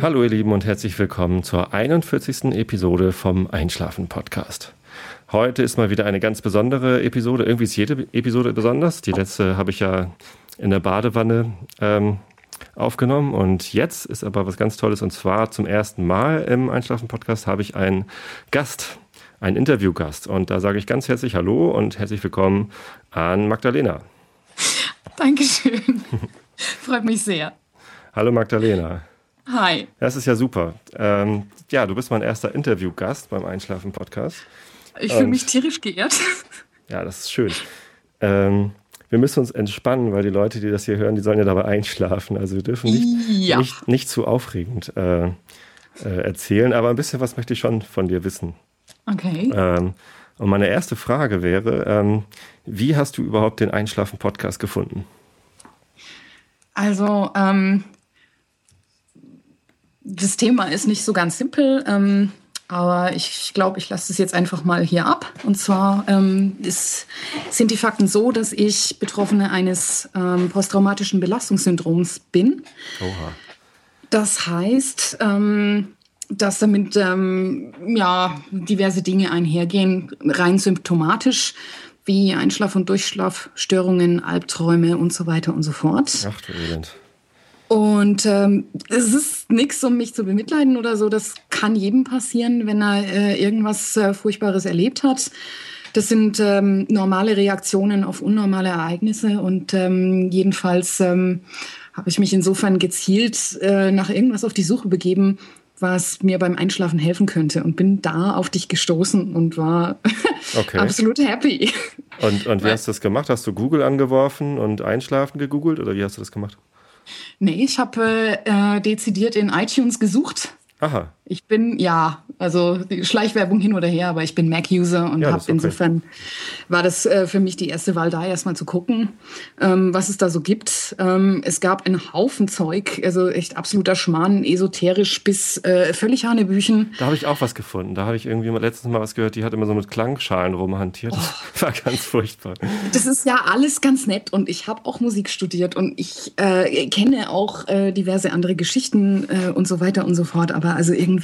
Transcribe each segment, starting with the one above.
Hallo ihr Lieben und herzlich willkommen zur 41. Episode vom Einschlafen Podcast. Heute ist mal wieder eine ganz besondere Episode. Irgendwie ist jede Episode besonders. Die letzte habe ich ja in der Badewanne ähm, aufgenommen und jetzt ist aber was ganz Tolles und zwar zum ersten Mal im Einschlafen Podcast habe ich einen Gast, einen Interviewgast und da sage ich ganz herzlich Hallo und herzlich willkommen an Magdalena. Dankeschön. Freut mich sehr. Hallo Magdalena. Hi. Das ist ja super. Ähm, ja, du bist mein erster Interviewgast beim Einschlafen-Podcast. Ich fühle mich tierisch geehrt. Ja, das ist schön. Ähm, wir müssen uns entspannen, weil die Leute, die das hier hören, die sollen ja dabei einschlafen. Also wir dürfen nicht, Ja. nicht, nicht zu aufregend äh, äh, erzählen, aber ein bisschen was möchte ich schon von dir wissen. Okay. Ähm, und meine erste Frage wäre, ähm, wie hast du überhaupt den Einschlafen-Podcast gefunden? Also, ähm, das Thema ist nicht so ganz simpel, ähm, aber ich glaube, ich lasse es jetzt einfach mal hier ab. Und zwar ähm, ist, sind die Fakten so, dass ich Betroffene eines ähm, posttraumatischen Belastungssyndroms bin. Oha. Das heißt, ähm, dass damit ähm, ja, diverse Dinge einhergehen, rein symptomatisch, wie Einschlaf- und Durchschlafstörungen, Albträume und so weiter und so fort. Ach du Elend. Und ähm, es ist nichts, um mich zu bemitleiden oder so. Das kann jedem passieren, wenn er äh, irgendwas äh, Furchtbares erlebt hat. Das sind ähm, normale Reaktionen auf unnormale Ereignisse und ähm, jedenfalls ähm, habe ich mich insofern gezielt äh, nach irgendwas auf die Suche begeben, was mir beim Einschlafen helfen könnte und bin da auf dich gestoßen und war Okay. absolut happy. Und, und wie hast du das gemacht? Hast du Google angeworfen und Einschlafen gegoogelt oder wie hast du das gemacht? Nee, ich habe äh, dezidiert in iTunes gesucht. Aha, Ich bin, ja, also Schleichwerbung hin oder her, aber ich bin Mac-User und Ja, habe okay. insofern war das äh, für mich die erste Wahl, da erstmal zu gucken, ähm, was es da so gibt. Ähm, es gab einen Haufen Zeug, also echt absoluter Schmarrn, esoterisch bis äh, völlig Hanebüchen. da habe ich auch was gefunden. Da habe ich irgendwie letztens mal was gehört, die hat immer so mit Klangschalen rumhantiert. Das Oh. war ganz furchtbar. Das ist ja alles ganz nett und ich habe auch Musik studiert und ich äh, kenne auch äh, diverse andere Geschichten äh, und so weiter und so fort. Aber also irgendwie,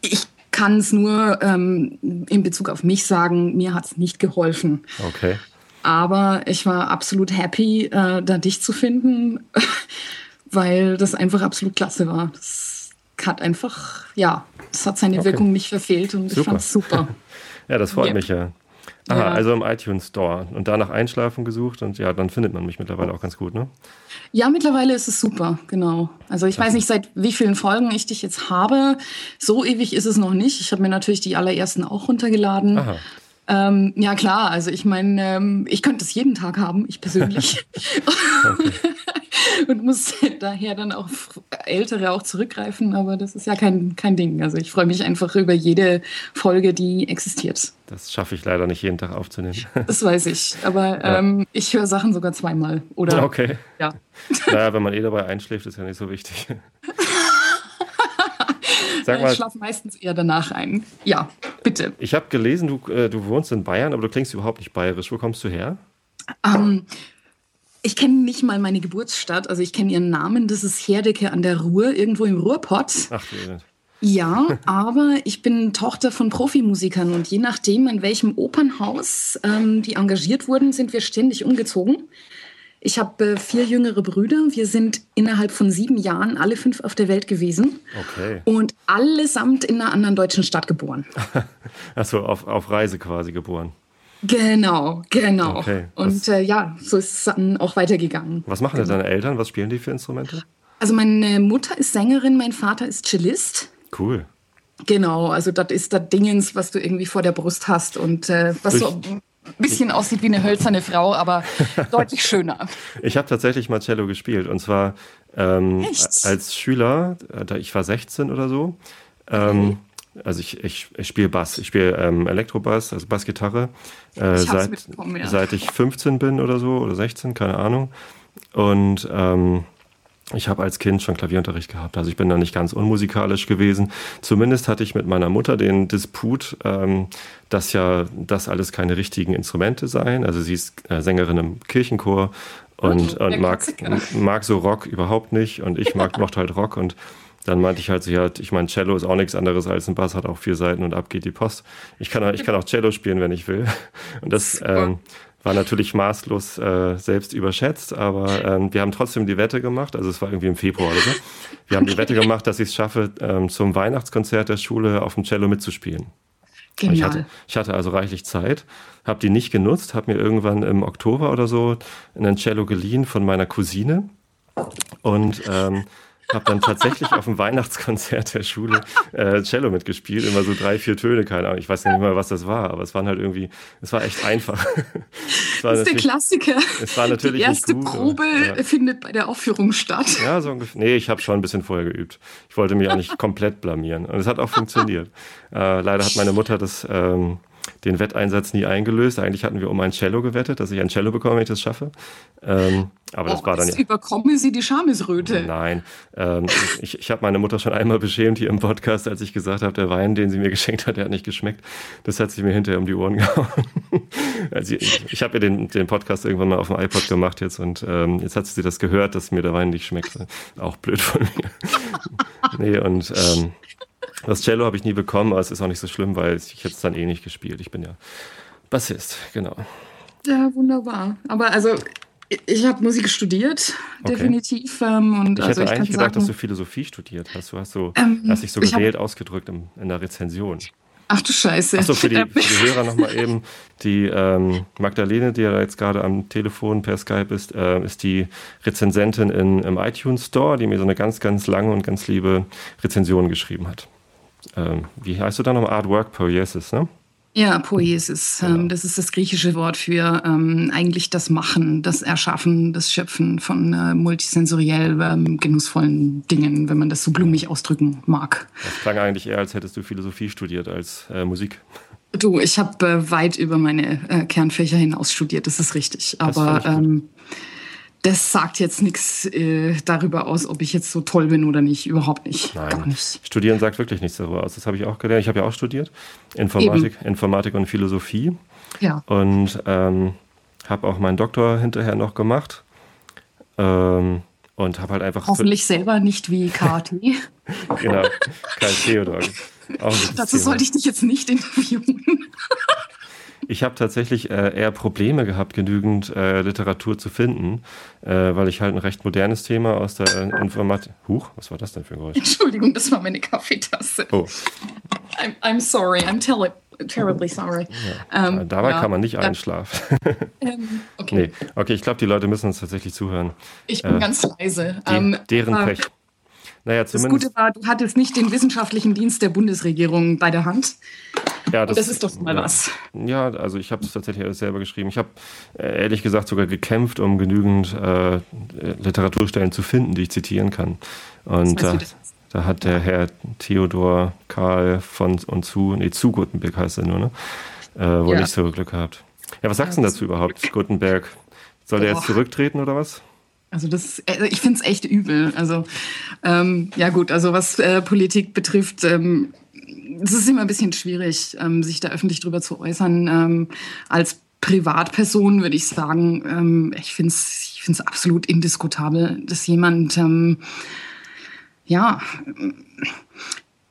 ich kann es nur ähm, in Bezug auf mich sagen, mir hat es nicht geholfen. Okay. Aber ich war absolut happy, äh, da dich zu finden, weil das einfach absolut klasse war. Das hat einfach, ja, es hat seine Okay. Wirkung nicht verfehlt und ich Super. fand's super. Ja, das freut Ja. mich ja. Aha, Ja. also im iTunes Store und danach Einschlafen gesucht und ja, dann findet man mich mittlerweile auch ganz gut, ne? Ja, mittlerweile ist es super, genau. Also ich weiß nicht, seit wie vielen Folgen ich dich jetzt habe. So ewig ist es noch nicht. Ich habe mir natürlich die allerersten auch runtergeladen. Aha. Ähm, ja klar, also ich meine, ähm, ich könnte es jeden Tag haben, ich persönlich. Und muss daher dann auf Ältere auch zurückgreifen, aber das ist ja kein, kein Ding. Also ich freue mich einfach über jede Folge, die existiert. Das schaffe ich leider nicht jeden Tag aufzunehmen. Das weiß ich. Aber ähm, ich höre Sachen sogar zweimal. Oder Okay. ja. Naja, wenn man eh dabei einschläft, ist ja nicht so wichtig. Sag Ich mal, schlafe meistens eher danach ein. Ja, bitte. ich habe gelesen, du, äh, du wohnst in Bayern, aber du klingst überhaupt nicht bayerisch. Wo kommst du her? Ähm, ich kenne nicht mal meine Geburtsstadt, also ich kenne ihren Namen. Das ist Herdecke an der Ruhr, irgendwo im Ruhrpott. Ach, Elend. Ja, aber ich bin Tochter von Profimusikern und je nachdem, in welchem Opernhaus ähm, die engagiert wurden, sind wir ständig umgezogen. Ich habe äh, vier jüngere Brüder. Wir sind innerhalb von sieben Jahren alle fünf auf der Welt gewesen Okay. und allesamt in einer anderen deutschen Stadt geboren. Achso, auf, auf Reise quasi geboren. Genau, genau. Okay, Und äh, ja, so ist es dann auch weitergegangen. Was machen denn deine Eltern? Was spielen die für Instrumente? Also meine Mutter ist Sängerin, mein Vater ist Cellist. Cool. Genau, also das ist das Dingens, was du irgendwie vor der Brust hast und äh, was Ich- so bisschen aussieht wie eine hölzerne Frau, aber deutlich schöner. Ich habe tatsächlich mal Cello gespielt und zwar ähm, als Schüler, ich war 16 oder so. Ähm, Also ich, ich, ich spiele Bass, ich spiele ähm, Elektrobass, also Bassgitarre, äh, Ich seit, ja. seit ich 15 bin oder so oder 16, keine Ahnung. Und ähm, ich habe als Kind schon Klavierunterricht gehabt, also ich bin da nicht ganz unmusikalisch gewesen. Zumindest hatte ich mit meiner Mutter den Disput, ähm, dass ja das alles keine richtigen Instrumente seien. Also sie ist äh, Sängerin im Kirchenchor und, Okay, und mag, mag so Rock überhaupt nicht und ich mag mochte halt Rock und dann meinte ich halt so, ja, ich meine, Cello ist auch nichts anderes als ein Bass, hat auch vier Seiten und ab geht die Post. Ich kann, ich kann auch Cello spielen, wenn ich will. Und das ähm, war natürlich maßlos äh, selbst überschätzt, aber ähm, wir haben trotzdem die Wette gemacht, also es war irgendwie im Februar oder so. Wir haben die Wette gemacht, dass ich es schaffe, ähm, zum Weihnachtskonzert der Schule auf dem Cello mitzuspielen. Ich hatte, ich hatte, also reichlich Zeit, habe die nicht genutzt, habe mir irgendwann im Oktober oder so einen Cello geliehen von meiner Cousine und ähm, habe dann tatsächlich auf dem Weihnachtskonzert der Schule äh, Cello mitgespielt, immer so drei, vier Töne, keine Ahnung. Ich weiß nicht mal, was das war, aber es waren halt irgendwie, es war echt einfach. das ist der Klassiker. Es war natürlich Die erste gut, Probe ja. findet bei der Aufführung statt. Ja, so ungefähr. Nee, ich habe schon ein bisschen vorher geübt. Ich wollte mich auch nicht komplett blamieren. Und es hat auch funktioniert. Äh, leider hat meine Mutter das ähm, den Wetteinsatz nie eingelöst. Eigentlich hatten wir um ein Cello gewettet, dass ich ein Cello bekomme, wenn ich das schaffe. Ähm, aber oh, das war dann ja. Überkommen Sie die Schamesröte? Nein. Ähm, ich ich habe meine Mutter schon einmal beschämt hier im Podcast, als ich gesagt habe, der Wein, den sie mir geschenkt hat, der hat nicht geschmeckt. Das hat sie mir hinterher um die Ohren gehauen. also ich ich habe ihr den, den Podcast irgendwann mal auf dem iPod gemacht jetzt und ähm, jetzt hat sie das gehört, dass mir der Wein nicht schmeckt. Auch blöd von mir. nee, und ähm, das Cello habe ich nie bekommen, aber es ist auch nicht so schlimm, weil ich hätte es dann eh nicht gespielt. Ich bin ja Bassist, genau. Ja, wunderbar. Aber also ich habe Musik studiert, okay. definitiv. Ähm, und ich also hätte ich eigentlich gedacht, sagen, dass du Philosophie studiert hast. Du hast, so, ähm, hast dich so gewählt ausgedrückt in, in der Rezension. Ach du Scheiße. Achso, für die, für die Hörer nochmal eben. Die ähm, Magdalene, die ja jetzt gerade am Telefon per Skype ist, äh, ist die Rezensentin in, im iTunes Store, die mir so eine ganz, ganz lange und ganz liebe Rezension geschrieben hat ähm, wie heißt du da nochmal? Artwork Poiesis, ne? Ja, Poiesis. Genau. Ähm, das ist das griechische Wort für ähm, eigentlich das Machen, das Erschaffen, das Schöpfen von äh, multisensoriell ähm, genussvollen Dingen, wenn man das so blumig ausdrücken mag. Das klang eigentlich eher, als hättest du Philosophie studiert als äh, Musik. Du, ich habe äh, weit über meine äh, Kernfächer hinaus studiert, das ist richtig. Aber das sagt jetzt nichts äh, darüber aus, ob ich jetzt so toll bin oder nicht. Überhaupt nicht. Nein. Gar nicht. Studieren sagt wirklich nichts darüber aus. Das habe ich auch gelernt. Ich habe ja auch studiert. Informatik, Informatik und Philosophie. Ja. Und ähm, habe auch meinen Doktor hinterher noch gemacht. Ähm, und habe halt einfach. Hoffentlich selber nicht wie KT. genau, Karl Theodor. Dazu sollte ich dich jetzt nicht interviewen. Ich habe tatsächlich äh, eher Probleme gehabt, genügend äh, Literatur zu finden, äh, weil ich halt ein recht modernes Thema aus der äh, Informatik. Huch, was war das denn für ein Geräusch? Entschuldigung, das war meine Kaffeetasse. Oh. I'm, I'm sorry, I'm tell terribly sorry. Ja. Ähm, Dabei ja. kann man nicht ja. einschlafen. ähm, okay. Nee. okay, ich glaube, die Leute müssen uns tatsächlich zuhören. Ich bin äh, ganz leise. Die, ähm, deren Pech. Naja, das Gute war, du hattest nicht den wissenschaftlichen Dienst der Bundesregierung bei der Hand. Ja, das, das ist doch mal ja. was. Ja, also ich habe es tatsächlich alles selber geschrieben. Ich habe äh, ehrlich gesagt sogar gekämpft, um genügend äh, Literaturstellen zu finden, die ich zitieren kann. Und da, da hat der Herr Theodor Karl von und zu, nee, zu Gutenberg heißt er nur, ne? Äh, wohl ja. nicht so Glück gehabt. Ja, was sagst du ja, dazu überhaupt, Gutenberg? Soll der jetzt zurücktreten oder was? Also das, also ich finde es echt übel. Also ähm, ja gut, also was äh, Politik betrifft, ähm, es ist immer ein bisschen schwierig, ähm, sich da öffentlich drüber zu äußern. Ähm, als Privatperson würde ich sagen, ähm, ich finde es ich find's absolut indiskutabel, dass jemand, ähm, ja,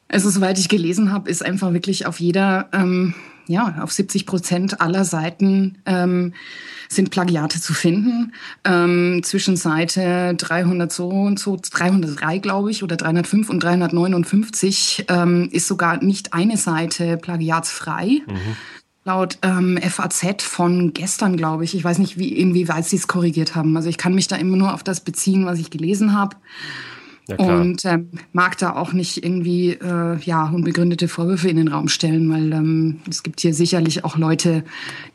also soweit ich gelesen habe, ist einfach wirklich auf jeder, ja, auf 70 Prozent aller Seiten ähm, sind Plagiate zu finden. Ähm, zwischen Seite 300 so und so, 303 glaube ich, oder 305 und 359 ähm, ist sogar nicht eine Seite plagiatsfrei. Mhm. Laut ähm, FAZ von gestern, glaube ich. Ich weiß nicht, wie, inwieweit sie es korrigiert haben. Also ich kann mich da immer nur auf das beziehen, was ich gelesen habe. Ja, und ähm, mag da auch nicht irgendwie äh, ja, unbegründete Vorwürfe in den Raum stellen, weil ähm, es gibt hier sicherlich auch Leute,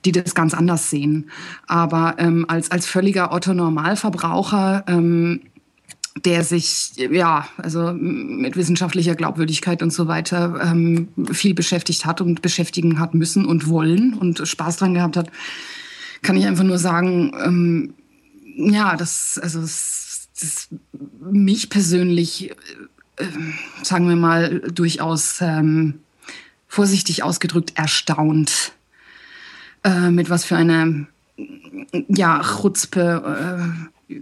die das ganz anders sehen. Aber ähm, als, als völliger Otto-Normalverbraucher, ähm, der sich ja also mit wissenschaftlicher Glaubwürdigkeit und so weiter ähm, viel beschäftigt hat und beschäftigen hat müssen und wollen und Spaß dran gehabt hat, kann ich einfach nur sagen, ähm, ja, das also es das mich persönlich, äh, sagen wir mal, durchaus ähm, vorsichtig ausgedrückt erstaunt, äh, mit was für einer ja, Chutzpe äh,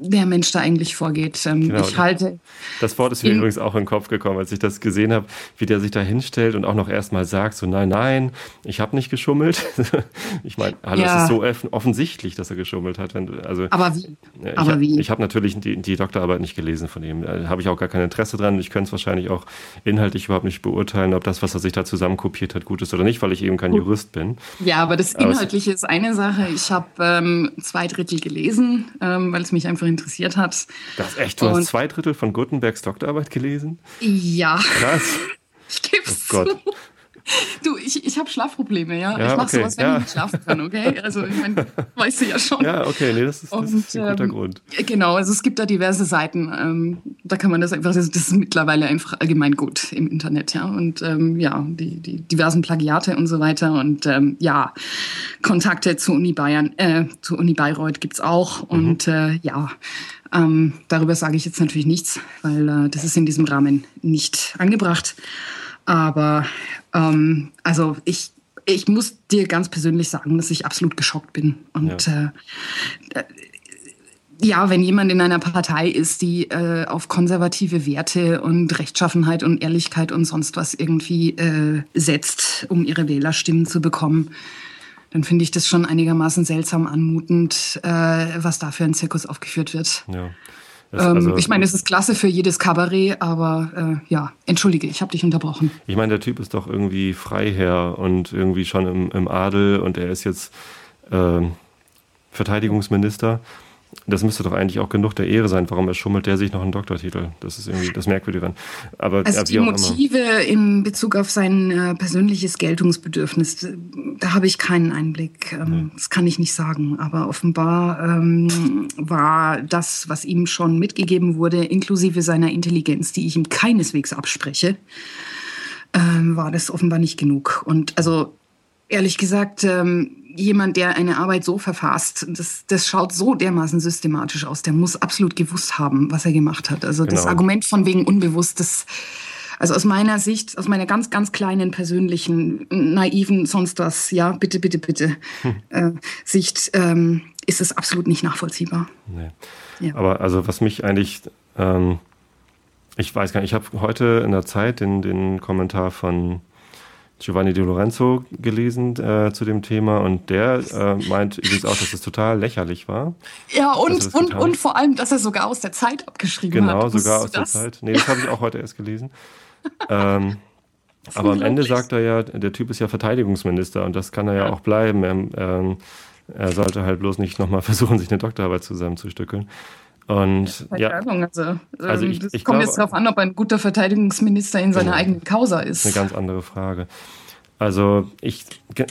der Mensch da eigentlich vorgeht. Ähm, genau. Ich halte. Das Wort ist mir übrigens auch in den Kopf gekommen, als ich das gesehen habe, wie der sich da hinstellt und auch noch erstmal sagt: so, nein, nein, ich habe nicht geschummelt. ich meine, hallo, ja. es ist so offensichtlich, dass er geschummelt hat. Also, Aber wie? Ich, Aber wie? Ich habe natürlich die, die, Doktorarbeit nicht gelesen von ihm. Da habe ich auch gar kein Interesse dran. Ich könnte es wahrscheinlich auch inhaltlich überhaupt nicht beurteilen, ob das, was er sich da zusammenkopiert hat, gut ist oder nicht, weil ich eben kein Jurist bin. Ja, aber das Inhaltliche aber ist eine Sache. Ich habe ähm, zwei Drittel gelesen, ähm, weil es mich einfach interessiert hat. Das echt, du Und hast zwei Drittel von Gutenbergs Doktorarbeit gelesen? Ja. Krass. Ich gebe es oh zu. Du, ich, ich habe Schlafprobleme, ja. ja ich mache okay, sowas, wenn ja. ich nicht schlafen kann, okay? Also, ich meine, weißt du ja schon. Ja, okay, nee, das ist, das Und, ist ein guter ähm, Grund. Genau, also es gibt da diverse Seiten. Ähm, da kann man das einfach, das, ist mittlerweile einfach allgemein gut im Internet, ja. Und ähm, ja, die, die diversen Plagiate und so weiter. Und ähm, ja, Kontakte zu Uni Bayern, äh, zu Uni Bayreuth gibt's auch. Mhm. Und äh, ja, ähm, darüber sage ich jetzt natürlich nichts, weil äh, das ist in diesem Rahmen nicht angebracht. Aber ähm, also ich, ich muss dir ganz persönlich sagen, dass ich absolut geschockt bin. Und ja. Äh, ja, wenn jemand in einer Partei ist, die äh, auf konservative Werte und Rechtschaffenheit und Ehrlichkeit und sonst was irgendwie äh, setzt, um ihre Wählerstimmen zu bekommen, dann finde ich das schon einigermaßen seltsam anmutend, äh, was da für ein Zirkus aufgeführt wird. Ja. Ähm, also, ich meine, es ist klasse für jedes Kabarett, aber äh, ja, entschuldige, ich habe dich unterbrochen. Ich meine, der Typ ist doch irgendwie Freiherr und irgendwie schon im, im Adel und er ist jetzt äh, Verteidigungsminister das müsste doch eigentlich auch genug der Ehre sein. Warum erschummelt der sich noch einen Doktortitel? Das ist irgendwie das Merkwürdige daran. Aber also ja, die Motive in Bezug auf sein äh, persönliches Geltungsbedürfnis, da habe ich keinen Einblick. Ähm, nee. Das kann ich nicht sagen. Aber offenbar ähm, war das, was ihm schon mitgegeben wurde, inklusive seiner Intelligenz, die ich ihm keineswegs abspreche, ähm, war das offenbar nicht genug. Und also ehrlich gesagt, ähm, jemand, der eine Arbeit so verfasst, das, das schaut so dermaßen systematisch aus. Der muss absolut gewusst haben, was er gemacht hat. Also genau. das Argument von wegen unbewusst, das, also aus meiner Sicht, aus meiner ganz, ganz kleinen persönlichen, naiven, sonst was, ja, bitte, bitte, bitte, hm. äh, Sicht, ähm, ist es absolut nicht nachvollziehbar. Nee. Ja. Aber also was mich eigentlich, ähm, ich weiß gar nicht, ich habe heute in der Zeit den, den Kommentar von Giovanni Di Lorenzo gelesen äh, zu dem Thema und der äh, meint übrigens auch, dass es total lächerlich war. Ja, und, und, und vor allem, dass er sogar aus der Zeit abgeschrieben genau, hat. Genau, sogar aus das? der Zeit. Nee, das habe ich auch heute erst gelesen. ähm, aber am Ende sagt er ja, der Typ ist ja Verteidigungsminister und das kann er ja, ja. auch bleiben. Er, ähm, er sollte halt bloß nicht nochmal versuchen, sich eine Doktorarbeit zusammenzustückeln. Und ja, also, also ich, ich kommt glaube, jetzt darauf an, ob ein guter Verteidigungsminister in seiner genau, eigenen Causa ist. Eine ganz andere Frage. Also ich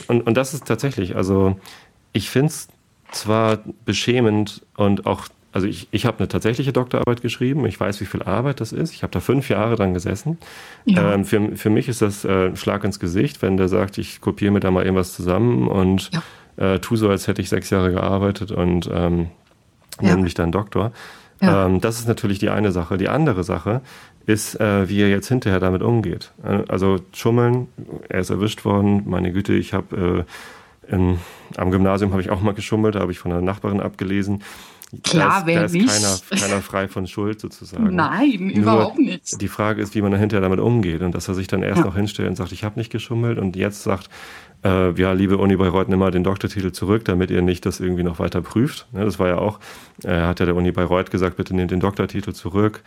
und, und das ist tatsächlich, also ich finde es zwar beschämend und auch, also ich, ich habe eine tatsächliche Doktorarbeit geschrieben, ich weiß, wie viel Arbeit das ist. Ich habe da fünf Jahre dran gesessen. Ja. Ähm, für, für mich ist das äh, ein Schlag ins Gesicht, wenn der sagt, ich kopiere mir da mal irgendwas zusammen und ja. äh, tu so, als hätte ich sechs Jahre gearbeitet und ähm, ja. nämlich dann Doktor. Ja. Ähm, das ist natürlich die eine Sache. Die andere Sache ist, äh, wie er jetzt hinterher damit umgeht. Äh, also schummeln, er ist erwischt worden, meine Güte, ich habe äh, am Gymnasium habe ich auch mal geschummelt, da habe ich von einer Nachbarin abgelesen. Klar, da ist, wer da ist. Keiner, keiner frei von Schuld sozusagen. Nein, Nur überhaupt nicht. Die Frage ist, wie man hinterher damit umgeht und dass er sich dann erst ja. noch hinstellt und sagt, ich habe nicht geschummelt und jetzt sagt, äh, ja, liebe Uni Bayreuth, nimm mal den Doktortitel zurück, damit ihr nicht das irgendwie noch weiter prüft. Ne, das war ja auch, äh, hat ja der Uni Bayreuth gesagt, bitte nehmt den Doktortitel zurück.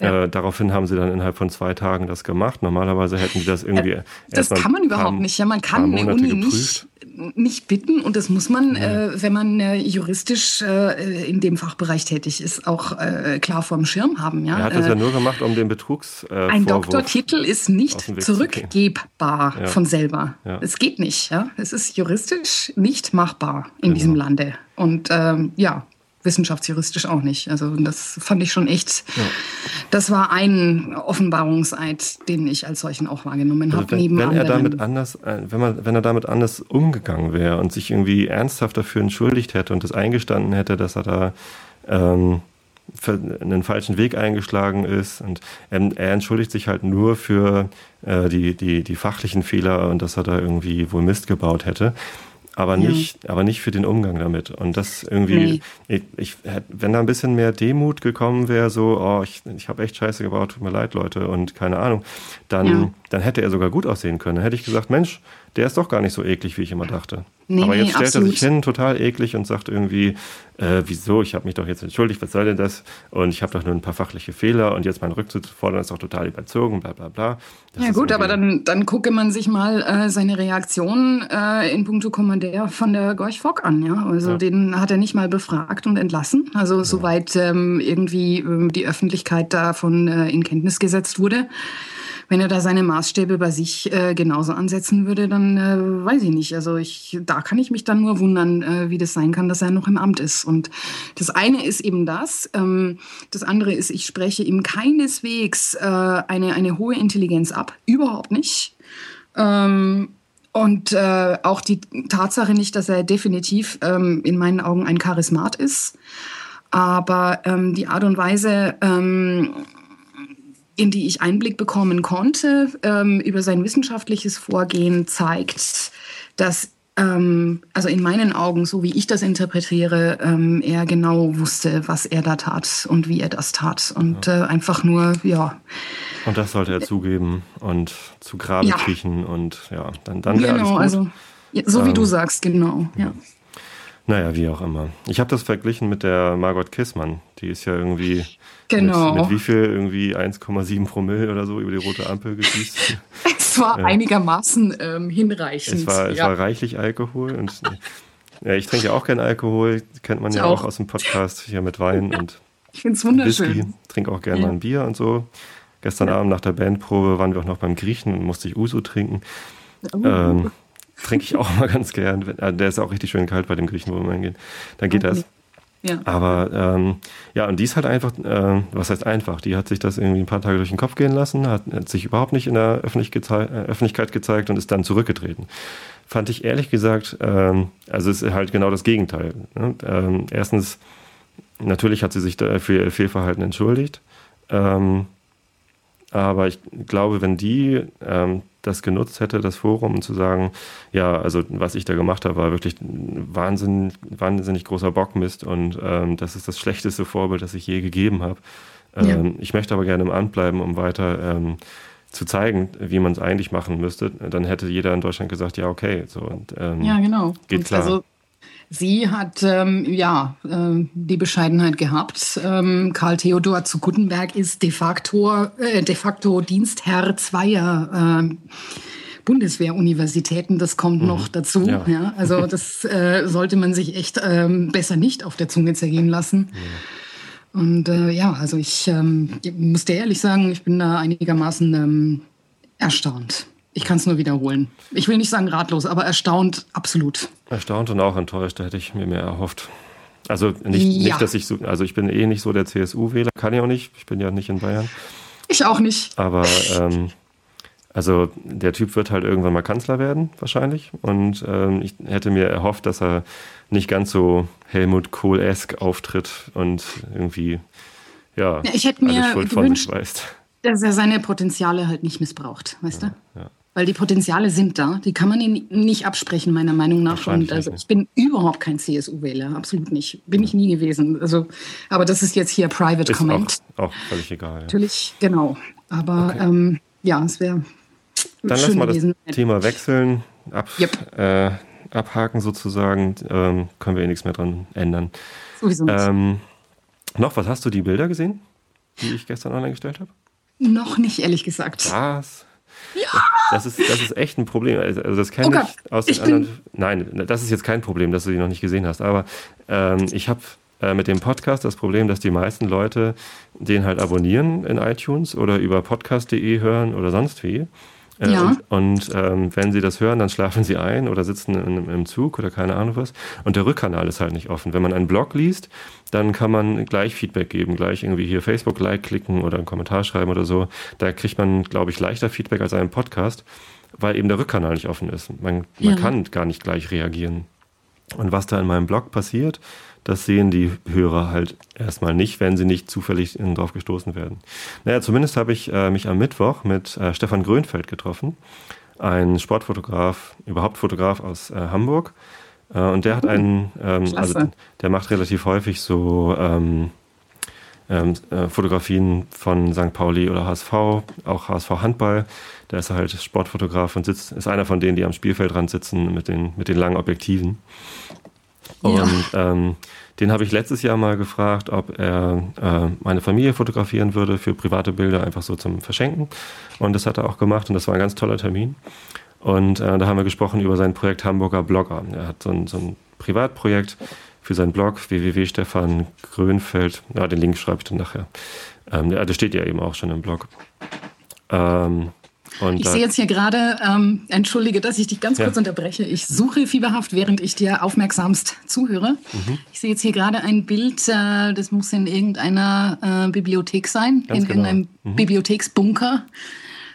Ja. Äh, daraufhin haben sie dann innerhalb von zwei Tagen das gemacht. Normalerweise hätten sie das irgendwie. Ja, das kann man überhaupt paar, nicht. Ja, man kann eine Uni nicht, nicht bitten und das muss man, ja. äh, wenn man äh, juristisch äh, in dem Fachbereich tätig ist, auch äh, klar vorm Schirm haben. Ja? Er hat das ja nur gemacht, um den Betrugs. ein Doktortitel ist nicht zurückgebbar von selber. Es geht nicht. Ja? Es ist juristisch nicht machbar in genau. diesem Lande. Und ähm, ja, wissenschaftsjuristisch auch nicht. Also das fand ich schon echt, ja. das war ein Offenbarungseid, den ich als solchen auch wahrgenommen also habe. Wenn, wenn er damit anders, äh, wenn man, wenn er damit anders umgegangen wäre und sich irgendwie ernsthaft dafür entschuldigt hätte und das eingestanden hätte, dass er da ähm, einen falschen Weg eingeschlagen ist und er, er entschuldigt sich halt nur für äh, die, die, die fachlichen Fehler und dass er da irgendwie wohl Mist gebaut hätte. aber nicht, ja. aber nicht für den Umgang damit. Und das irgendwie, nee. ich, ich, wenn da ein bisschen mehr Demut gekommen wäre, so, oh, ich, ich habe echt Scheiße gebaut, tut mir leid, Leute, und keine Ahnung, dann, ja. dann hätte er sogar gut aussehen können. Dann hätte ich gesagt, Mensch, der ist doch gar nicht so eklig, wie ich immer dachte. Nee, Aber jetzt stellt absolut. er sich hin, total eklig und sagt irgendwie, äh, wieso, ich habe mich doch jetzt entschuldigt, was soll denn das? Und ich habe doch nur ein paar fachliche Fehler und jetzt mein Rückzug zu fordern ist doch total überzogen, bla bla bla. Das ja gut, aber dann, dann gucke man sich mal äh, seine Reaktion äh, in puncto Kommandeur von der Gorch Fock an. Ja? Also ja. den hat er nicht mal befragt und entlassen. Also ja. soweit ähm, irgendwie ähm, die Öffentlichkeit davon äh, in Kenntnis gesetzt wurde wenn er da seine Maßstäbe bei sich äh, genauso ansetzen würde, dann äh, weiß ich nicht. Also ich, da kann ich mich dann nur wundern, äh, wie das sein kann, dass er noch im Amt ist. Und das eine ist eben das. Ähm, das andere ist, ich spreche ihm keineswegs äh, eine, eine hohe Intelligenz ab. Überhaupt nicht. Ähm, und äh, auch die Tatsache nicht, dass er definitiv ähm, in meinen Augen ein Charismat ist. Aber ähm, die Art und Weise, ähm, in die ich Einblick bekommen konnte ähm, über sein wissenschaftliches Vorgehen, zeigt, dass ähm, also in meinen Augen, so wie ich das interpretiere, ähm, er genau wusste, was er da tat und wie er das tat. Und ja. äh, einfach nur, ja. Und das sollte er zugeben und zu Grabe ja. kriechen und ja, dann, dann wäre genau, alles gut. Also, ja, so wie du ähm, sagst, genau, ja. Naja, wie auch immer. Ich habe das verglichen mit der Margot Kissmann. Die ist ja irgendwie genau. mit, mit wie viel? Irgendwie 1,7 Promille oder so über die rote Ampel gedüst. es war ja. einigermaßen ähm, hinreichend. Es war, es war reichlich Alkohol. Und ja, ich trinke ja auch keinen Alkohol. Kennt man ja auch. auch. aus dem Podcast hier mit Wein und ich finde es wunderschön. Whisky. Trinke auch gerne ja. mal ein Bier und so. Gestern Abend nach der Bandprobe waren wir auch noch beim Griechen und musste ich Uso trinken. Oh. Ähm, trinke ich auch mal ganz gern. Äh, der ist auch richtig schön kalt bei dem Griechen, wo wir hingehen. Dann geht okay. das. Aber ähm, ja, und die ist halt einfach, äh, was heißt einfach? Die hat sich das irgendwie ein paar Tage durch den Kopf gehen lassen, hat, hat sich überhaupt nicht in der Öffentlich gezei äh, Öffentlichkeit gezeigt und ist dann zurückgetreten. Fand ich ehrlich gesagt, ähm, also es ist halt genau das Gegenteil. Ne? Ähm, erstens, natürlich hat sie sich für ihr Fehlverhalten entschuldigt. Ähm, aber ich glaube, wenn die ähm, das genutzt hätte, das Forum, um zu sagen, ja, also was ich da gemacht habe, war wirklich wahnsinnig, wahnsinnig großer Bockmist und ähm, das ist das schlechteste Vorbild, das ich je gegeben habe. Ähm, ja. Ich möchte aber gerne im Amt bleiben, um weiter ähm, zu zeigen, wie man es eigentlich machen müsste. Dann hätte jeder in Deutschland gesagt, ja, okay. So, und, ähm, ja, genau. Geht und klar. Also Sie hat ähm, ja äh, die Bescheidenheit gehabt. Ähm, Karl Theodor zu Guttenberg ist de facto, äh, de facto Dienstherr zweier äh, Bundeswehruniversitäten. Das kommt mhm. noch dazu. Ja. ja. also das äh, sollte man sich echt ähm, besser nicht auf der Zunge zergehen lassen. Ja. Und äh, ja, also ich, ähm, ich muss dir ehrlich sagen, ich bin da einigermaßen ähm, erstaunt. Ich kann es nur wiederholen. Ich will nicht sagen ratlos, aber erstaunt absolut. Erstaunt und auch enttäuscht, da hätte ich mir mehr erhofft. Also nicht, ja. nicht dass ich so, also ich bin eh nicht so der CSU-Wähler, kann ich auch nicht. Ich bin ja nicht in Bayern. Ich auch nicht. Aber ähm, also der Typ wird halt irgendwann mal Kanzler werden, wahrscheinlich. Und ähm, ich hätte mir erhofft, dass er nicht ganz so Helmut Kohl-esk auftritt und irgendwie ja, ja ich hätte mir Schuld gewünscht, von sich weist. Dass er seine Potenziale halt nicht missbraucht, weißt ja, du? Ja. Weil die Potenziale sind da, die kann man ihnen nicht absprechen, meiner Meinung nach. Und also ich bin überhaupt kein CSU-Wähler, absolut nicht. Bin ich nie gewesen. Also, aber das ist jetzt hier Private ist Comment. Auch, auch völlig egal. Ja. Natürlich, genau. Aber okay. ähm, ja, es wäre. Dann lass mal gewesen. das Thema wechseln, ab, yep. äh, abhaken sozusagen. Ähm, können wir eh nichts mehr dran ändern. Sowieso nicht. Ähm, noch was? Hast du die Bilder gesehen, die ich gestern online gestellt habe? Noch nicht, ehrlich gesagt. Was? Ja. Das ist, das ist echt ein Problem. Also, also das kenne oh ich aus den ich anderen. Nein, das ist jetzt kein Problem, dass du die noch nicht gesehen hast. Aber ähm, ich habe äh, mit dem Podcast das Problem, dass die meisten Leute den halt abonnieren in iTunes oder über podcast.de hören oder sonst wie. Äh, ja. Und, und ähm, wenn sie das hören, dann schlafen sie ein oder sitzen in, im Zug oder keine Ahnung was. Und der Rückkanal ist halt nicht offen. Wenn man einen Blog liest, dann kann man gleich Feedback geben, gleich irgendwie hier Facebook-Like klicken oder einen Kommentar schreiben oder so. Da kriegt man, glaube ich, leichter Feedback als einen Podcast, weil eben der Rückkanal nicht offen ist. Man, man ja. kann gar nicht gleich reagieren. Und was da in meinem Blog passiert, das sehen die Hörer halt erstmal nicht, wenn sie nicht zufällig drauf gestoßen werden. Naja, zumindest habe ich äh, mich am Mittwoch mit äh, Stefan Grönfeld getroffen, ein Sportfotograf, überhaupt Fotograf aus äh, Hamburg, Äh, und der hat einen, ähm, also der macht relativ häufig so ähm, ähm, äh, Fotografien von St. Pauli oder HSV, auch HSV Handball. Der ist halt Sportfotograf und sitzt, ist einer von denen, die am Spielfeldrand sitzen mit den, mit den langen Objektiven. Und ja. ähm, den habe ich letztes Jahr mal gefragt, ob er äh, meine Familie fotografieren würde für private Bilder, einfach so zum Verschenken. Und das hat er auch gemacht und das war ein ganz toller Termin. Und äh, da haben wir gesprochen über sein Projekt Hamburger Blogger. Er hat so ein, so ein Privatprojekt für seinen Blog www.stefan Ja, den Link schreibe ich dann nachher. Ähm, ja, das steht ja eben auch schon im Blog. Ähm, ich sehe jetzt hier gerade, ähm, entschuldige, dass ich dich ganz ja. kurz unterbreche. Ich suche fieberhaft, während ich dir aufmerksamst zuhöre. Mhm. Ich sehe jetzt hier gerade ein Bild, äh, das muss in irgendeiner äh, Bibliothek sein, ganz in genau. irgendeinem mhm. Bibliotheksbunker.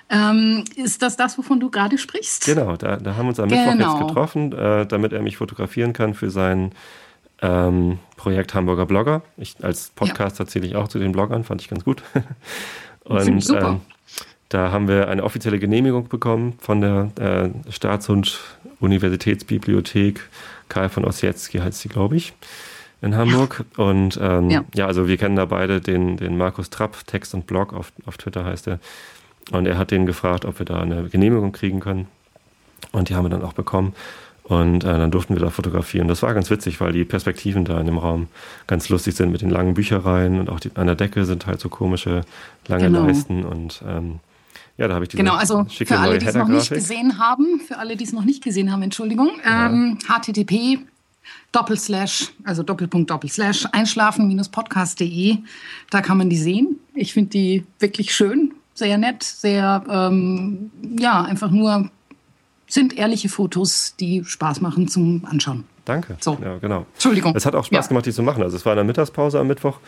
Ähm, ist das das, wovon du gerade sprichst? Genau, da, da haben wir uns am genau. Mittwoch jetzt getroffen, äh, damit er mich fotografieren kann für sein ähm, Projekt Hamburger Blogger. Ich, als Podcaster ja. zähle ich auch zu den Bloggern, fand ich ganz gut. Und super. Ähm, da haben wir eine offizielle Genehmigung bekommen von der äh, Staats- und Universitätsbibliothek Karl von Ossietzky heißt sie, glaube ich, in Hamburg. Ja. Und ähm, ja. ja. also wir kennen da beide den, den Markus Trapp, Text und Blog, auf, auf Twitter heißt er. Und er hat den gefragt, ob wir da eine Genehmigung kriegen können. Und die haben wir dann auch bekommen. Und äh, dann durften wir da fotografieren. Das war ganz witzig, weil die Perspektiven da in dem Raum ganz lustig sind mit den langen Büchereien und auch die, an der Decke sind halt so komische lange genau. Leisten und ähm, ja, da habe ich diese Genau, also für alle, die es noch nicht gesehen haben, für alle, die es noch nicht gesehen haben, Entschuldigung, ja. ähm, http Doppelslash, also Doppelpunkt Doppelslash, einschlafen-podcast.de, da kann man die sehen. Ich finde die wirklich schön, sehr nett, sehr, ähm, ja, einfach nur sind ehrliche Fotos, die Spaß machen zum Anschauen. Danke. So. Ja, genau. Entschuldigung. Es hat auch Spaß ja. gemacht, die zu machen. Also es war in der Mittagspause am Mittwoch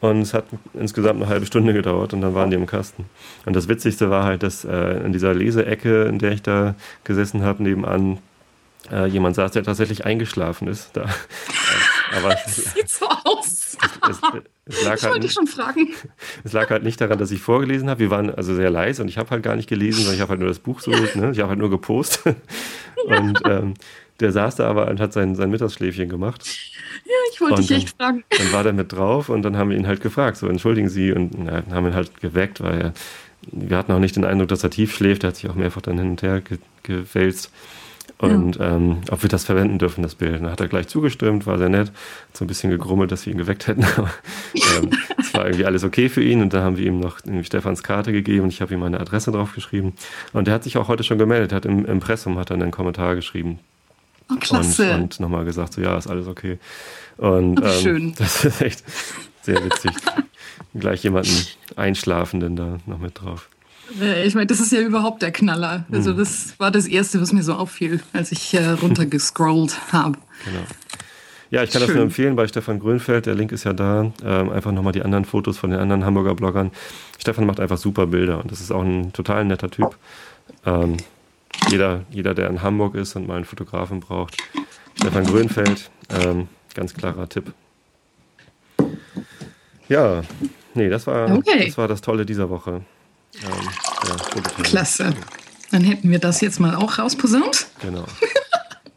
und es hat insgesamt eine halbe Stunde gedauert und dann waren die im Kasten. Und das Witzigste war halt, dass äh, in dieser Leseecke, in der ich da gesessen habe, nebenan äh, jemand saß, der tatsächlich eingeschlafen ist. Da. Aber das sieht so aus. Es, es, es lag ich halt wollte nicht, schon fragen. Es lag halt nicht daran, dass ich vorgelesen habe. Wir waren also sehr leise und ich habe halt gar nicht gelesen, sondern ich habe halt nur das Buch so, ne? ich habe halt nur gepostet. Und ähm, der saß da aber und hat sein, sein Mittagsschläfchen gemacht. Ja, ich wollte dich echt fragen. Dann war der mit drauf und dann haben wir ihn halt gefragt, so entschuldigen Sie und na, haben ihn halt geweckt, weil er, wir hatten auch nicht den Eindruck, dass er tief schläft. Er hat sich auch mehrfach dann hin und her ge gewälzt. Und ja. ähm, ob wir das verwenden dürfen, das Bild. Dann hat er gleich zugestimmt, war sehr nett, so ein bisschen gegrummelt, dass wir ihn geweckt hätten. Aber ähm, es war irgendwie alles okay für ihn und dann haben wir ihm noch Stefans Karte gegeben und ich habe ihm meine Adresse drauf geschrieben. Und er hat sich auch heute schon gemeldet, hat im Impressum hat er einen Kommentar geschrieben. Oh, klasse. Und, und nochmal gesagt, so ja, ist alles okay. Und Ach, ähm, das ist echt sehr witzig. Gleich jemanden Einschlafenden da noch mit drauf. Ich meine, das ist ja überhaupt der Knaller. Also mhm. das war das Erste, was mir so auffiel, als ich äh, runtergescrollt habe. Genau. Ja, ich kann Schön. das nur empfehlen bei Stefan Grünfeld. Der Link ist ja da. Ähm, einfach nochmal die anderen Fotos von den anderen Hamburger Bloggern. Stefan macht einfach super Bilder und das ist auch ein total netter Typ. Ähm, jeder, jeder, der in Hamburg ist und mal einen Fotografen braucht. Stefan Grünfeld, ähm, ganz klarer Tipp. Ja, nee, das war, okay. das war das Tolle dieser Woche. Ähm, Klasse. Dann hätten wir das jetzt mal auch rausposaunt. Genau.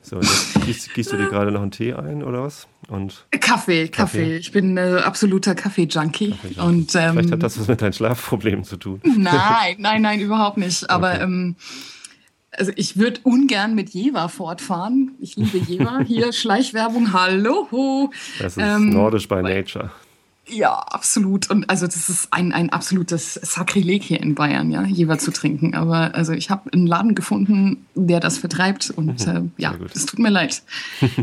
So, jetzt gießt, gießt, du dir gerade noch einen Tee ein oder was? Und Kaffee, Kaffee. Kaffee. Ich bin äh, absoluter Kaffee-Junkie. Kaffee ähm, Vielleicht hat das was mit deinen Schlafproblemen zu tun. Nein, nein, nein, überhaupt nicht. Aber okay. ähm, also ich würde ungern mit Jever fortfahren. Ich liebe Jever. Hier Schleichwerbung, hallo. Das ist ähm, nordisch by nature. Ja, absolut. Und also das ist ein, ein absolutes Sakrileg hier in Bayern, ja, Jever zu trinken. Aber also ich habe einen Laden gefunden, der das vertreibt. Und mhm, äh, ja, es tut mir leid.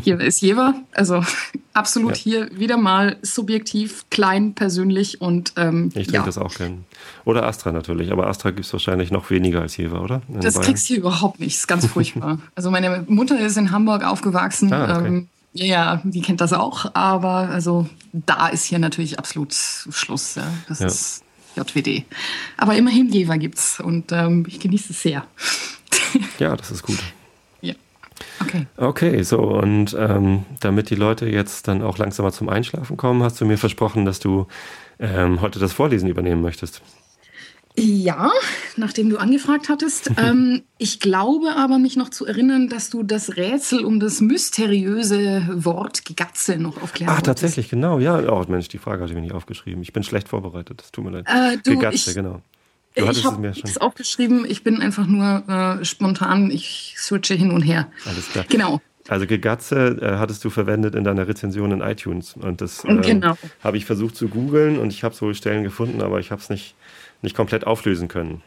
Hier ist Jever. Also absolut ja. hier wieder mal subjektiv, klein, persönlich und ähm, Ich trinke ja. das auch gern. Oder Astra natürlich, aber Astra gibt es wahrscheinlich noch weniger als Jever, oder? In das Bayern? kriegst du hier überhaupt nicht. Das ist ganz furchtbar. also meine Mutter ist in Hamburg aufgewachsen. Ah, okay. ähm, ja, die kennt das auch, aber also da ist hier natürlich absolut Schluss. Ja. Das ja. ist JWD. Aber immerhin Jever gibt's und ähm, ich genieße es sehr. ja, das ist gut. Ja. Okay. Okay, so und ähm, damit die Leute jetzt dann auch langsamer zum Einschlafen kommen, hast du mir versprochen, dass du ähm, heute das Vorlesen übernehmen möchtest. Ja, nachdem du angefragt hattest. ähm, ich glaube aber, mich noch zu erinnern, dass du das Rätsel um das mysteriöse Wort Gegatze noch aufklären Ach, tatsächlich, genau. Ja, oh Mensch, die Frage hatte ich mir nicht aufgeschrieben. Ich bin schlecht vorbereitet, das tut mir leid. Äh, du, Gegatze, ich, genau. Du ich habe es aufgeschrieben. Ich bin einfach nur äh, spontan. Ich switche hin und her. Alles klar. Genau. Also Gegatze äh, hattest du verwendet in deiner Rezension in iTunes. Und das äh, genau. habe ich versucht zu googeln und ich habe so Stellen gefunden, aber ich habe es nicht, nicht komplett auflösen können.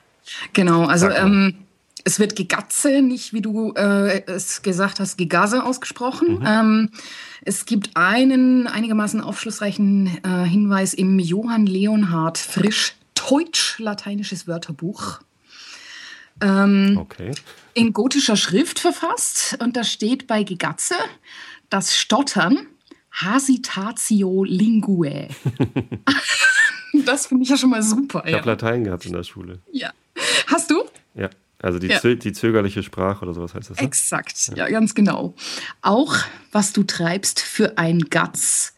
Genau, also ähm, es wird Gegatze, nicht wie du äh, es gesagt hast, Gegase ausgesprochen. Mhm. Ähm, es gibt einen einigermaßen aufschlussreichen äh, Hinweis im Johann Leonhard Frisch Deutsch-Lateinisches Wörterbuch. Ähm, okay. In gotischer Schrift verfasst und da steht bei Gegatze das Stottern Hasitatio linguae. das finde ich ja schon mal super. Ich ja. habe Latein gehabt in der Schule. Ja. Hast du? Ja. Also die, ja. die zögerliche Sprache oder sowas heißt das. Ne? Exakt, ja. ja. ganz genau. Auch was du treibst für ein Gatz,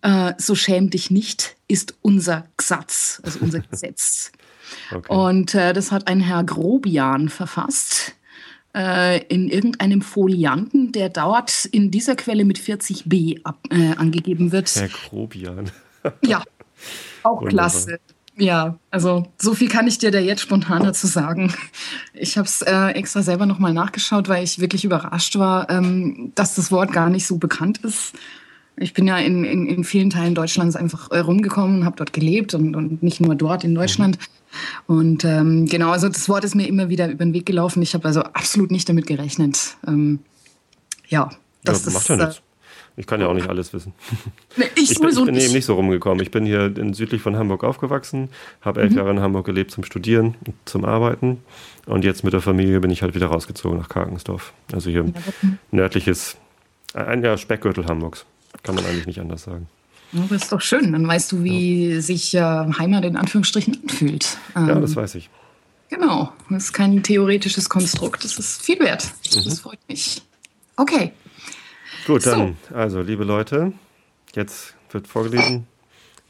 äh, so schäm dich nicht, ist unser Gsatz, also unser Gesetz. Okay. Und äh, das hat ein Herr Grobian verfasst äh, in irgendeinem Folianten, der dort in dieser Quelle mit 40b ab, äh, angegeben wird. Herr Grobian. ja, auch Wunderbar. klasse. Ja, also so viel kann ich dir da jetzt spontan dazu sagen. Ich habe es äh, extra selber nochmal nachgeschaut, weil ich wirklich überrascht war, ähm, dass das Wort gar nicht so bekannt ist. Ich bin ja in, in, in vielen Teilen Deutschlands einfach äh, rumgekommen, habe dort gelebt und, und nicht nur dort in Deutschland. Und ähm, genau, also das Wort ist mir immer wieder über den Weg gelaufen. Ich habe also absolut nicht damit gerechnet. Ähm, ja, das ja, macht ja nichts. Äh, ich kann ja auch nicht alles wissen. Nee, ich, ich, bin, ich bin eben nicht so rumgekommen. Ich bin hier in, südlich von Hamburg aufgewachsen, habe elf mhm. Jahre in Hamburg gelebt zum Studieren, zum Arbeiten. Und jetzt mit der Familie bin ich halt wieder rausgezogen nach Karkensdorf. Also hier ja, nördliches, ein Jahr Speckgürtel Hamburgs. Kann man eigentlich nicht anders sagen. Aber ist doch schön. Dann weißt du, wie ja. sich äh, Heimat in Anführungsstrichen anfühlt. Ähm, ja, das weiß ich. Genau. Das ist kein theoretisches Konstrukt. Das ist viel wert. Mhm. Das freut mich. Okay. Gut, dann, so. also, liebe Leute, jetzt wird vorgelesen.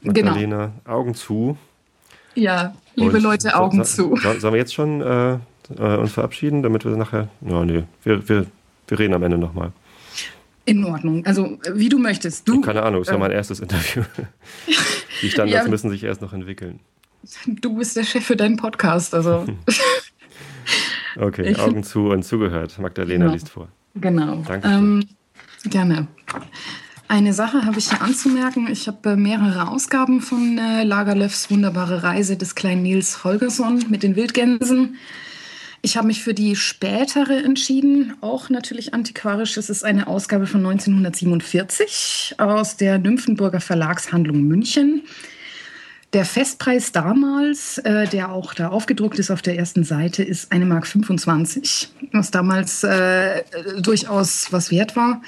Magdalena, genau. Augen zu. Ja, liebe Und Leute, Augen so, zu. Sollen wir jetzt schon äh, äh, uns verabschieden, damit wir nachher. Ja, nee, wir, wir, wir reden am Ende nochmal. In Ordnung. Also, wie du möchtest. Du, Keine Ahnung, ist ja äh, mein erstes Interview. Die Standards ja, müssen sich erst noch entwickeln. Du bist der Chef für deinen Podcast, also. okay, ich Augen zu und zugehört. Magdalena genau. liest vor. Genau. Danke. Ähm, gerne. Eine Sache habe ich hier anzumerken. Ich habe äh, mehrere Ausgaben von äh, Lagerlöfs wunderbare Reise des kleinen Nils Holgersson mit den Wildgänsen. Ich habe mich für die spätere entschieden, auch natürlich antiquarisch. Es ist eine Ausgabe von 1947 aus der Nymphenburger Verlagshandlung München. Der Festpreis damals, äh, der auch da aufgedruckt ist auf der ersten Seite, ist 1,25 Mark, was damals äh, durchaus was wert war.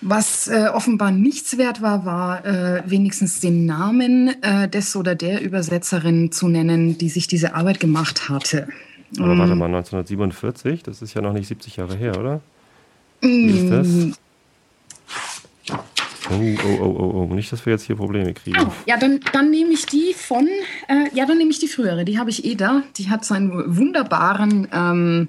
Was äh, offenbar nichts wert war, war äh, wenigstens den Namen äh, des oder der Übersetzerin zu nennen, die sich diese Arbeit gemacht hatte. Warte mhm. mal, 1947, das ist ja noch nicht 70 Jahre her, oder? Wie ist das? Mhm. Oh, oh, oh, oh, oh. Nicht, dass wir jetzt hier Probleme kriegen. Oh, ja, dann, dann nehme ich die von, äh, ja, dann nehme ich die frühere. Die habe ich eh da. Die hat so einen wunderbaren, ähm,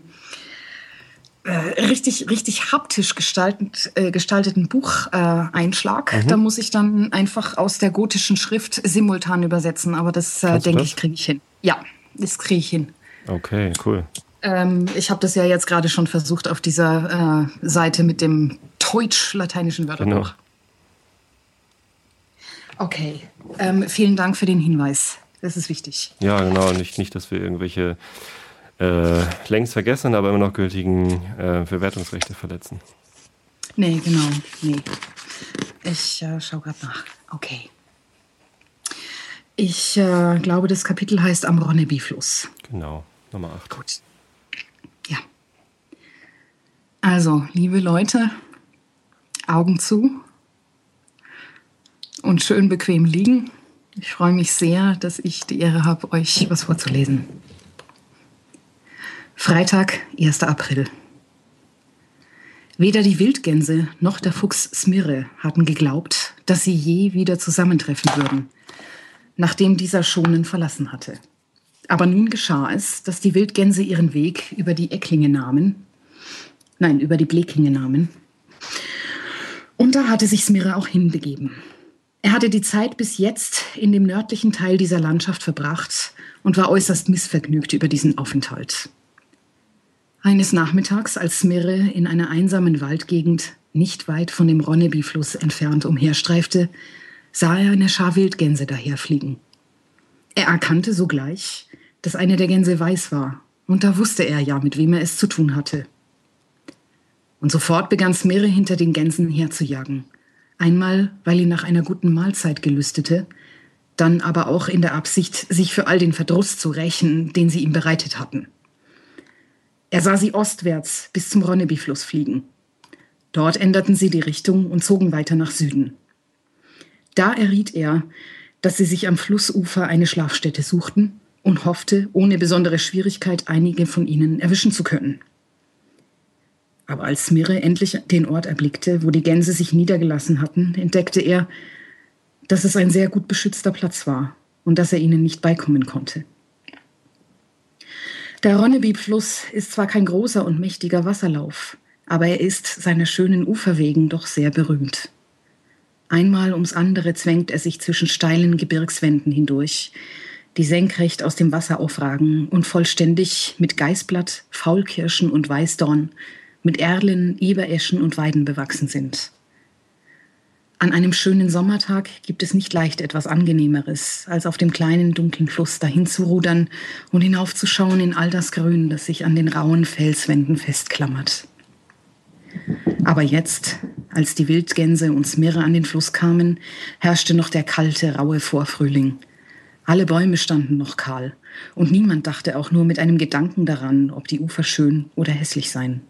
äh, richtig, richtig haptisch gestaltet, äh, gestalteten Bucheinschlag. Mhm. Da muss ich dann einfach aus der gotischen Schrift simultan übersetzen. Aber das, äh, denke ich, kriege ich hin. Ja, das kriege ich hin. Okay, cool. Ähm, ich habe das ja jetzt gerade schon versucht auf dieser äh, Seite mit dem deutsch-lateinischen Wörterbuch. Genau. Okay, ähm, vielen Dank für den Hinweis. Das ist wichtig. Ja, genau. Nicht, nicht dass wir irgendwelche äh, längst vergessen, aber immer noch gültigen äh, Verwertungsrechte verletzen. Nee, genau. Nee. Ich äh, schaue gerade nach. Okay. Ich äh, glaube, das Kapitel heißt Am Ronneby-Fluss. Genau. Nummer 8. Gut. Ja. Also, liebe Leute, Augen zu und schön bequem liegen. Ich freue mich sehr, dass ich die Ehre habe, euch was vorzulesen. Freitag, 1. April. Weder die Wildgänse noch der Fuchs Smirre hatten geglaubt, dass sie je wieder zusammentreffen würden, nachdem dieser Schonen verlassen hatte. Aber nun geschah es, dass die Wildgänse ihren Weg über die Ecklinge nahmen. Nein, über die Blekinge nahmen. Und da hatte sich Smirre auch hinbegeben. Er hatte die Zeit bis jetzt in dem nördlichen Teil dieser Landschaft verbracht und war äußerst missvergnügt über diesen Aufenthalt. Eines Nachmittags, als Smirre in einer einsamen Waldgegend nicht weit von dem Ronneby-Fluss entfernt umherstreifte, sah er eine Schar Wildgänse daherfliegen. Er erkannte sogleich, dass eine der Gänse weiß war, und da wusste er ja, mit wem er es zu tun hatte. Und sofort begann Smirre hinter den Gänsen herzujagen. Einmal, weil ihn nach einer guten Mahlzeit gelüstete, dann aber auch in der Absicht, sich für all den Verdruss zu rächen, den sie ihm bereitet hatten. Er sah sie ostwärts bis zum Ronneby-Fluss fliegen. Dort änderten sie die Richtung und zogen weiter nach Süden. Da erriet er, dass sie sich am Flussufer eine Schlafstätte suchten und hoffte, ohne besondere Schwierigkeit einige von ihnen erwischen zu können. Aber als Smirre endlich den Ort erblickte, wo die Gänse sich niedergelassen hatten, entdeckte er, dass es ein sehr gut beschützter Platz war und dass er ihnen nicht beikommen konnte. Der Ronneby-Fluss ist zwar kein großer und mächtiger Wasserlauf, aber er ist seiner schönen Ufer wegen doch sehr berühmt. Einmal ums andere zwängt er sich zwischen steilen Gebirgswänden hindurch, die senkrecht aus dem Wasser aufragen und vollständig mit Geißblatt, Faulkirschen und Weißdorn, mit Erlen, Ebereschen und Weiden bewachsen sind. An einem schönen Sommertag gibt es nicht leicht etwas Angenehmeres, als auf dem kleinen, dunklen Fluss dahin zu rudern und hinaufzuschauen in all das Grün, das sich an den rauen Felswänden festklammert. Aber jetzt, als die Wildgänse und Smirre an den Fluss kamen, herrschte noch der kalte, raue Vorfrühling – alle Bäume standen noch kahl, und niemand dachte auch nur mit einem Gedanken daran, ob die Ufer schön oder hässlich seien.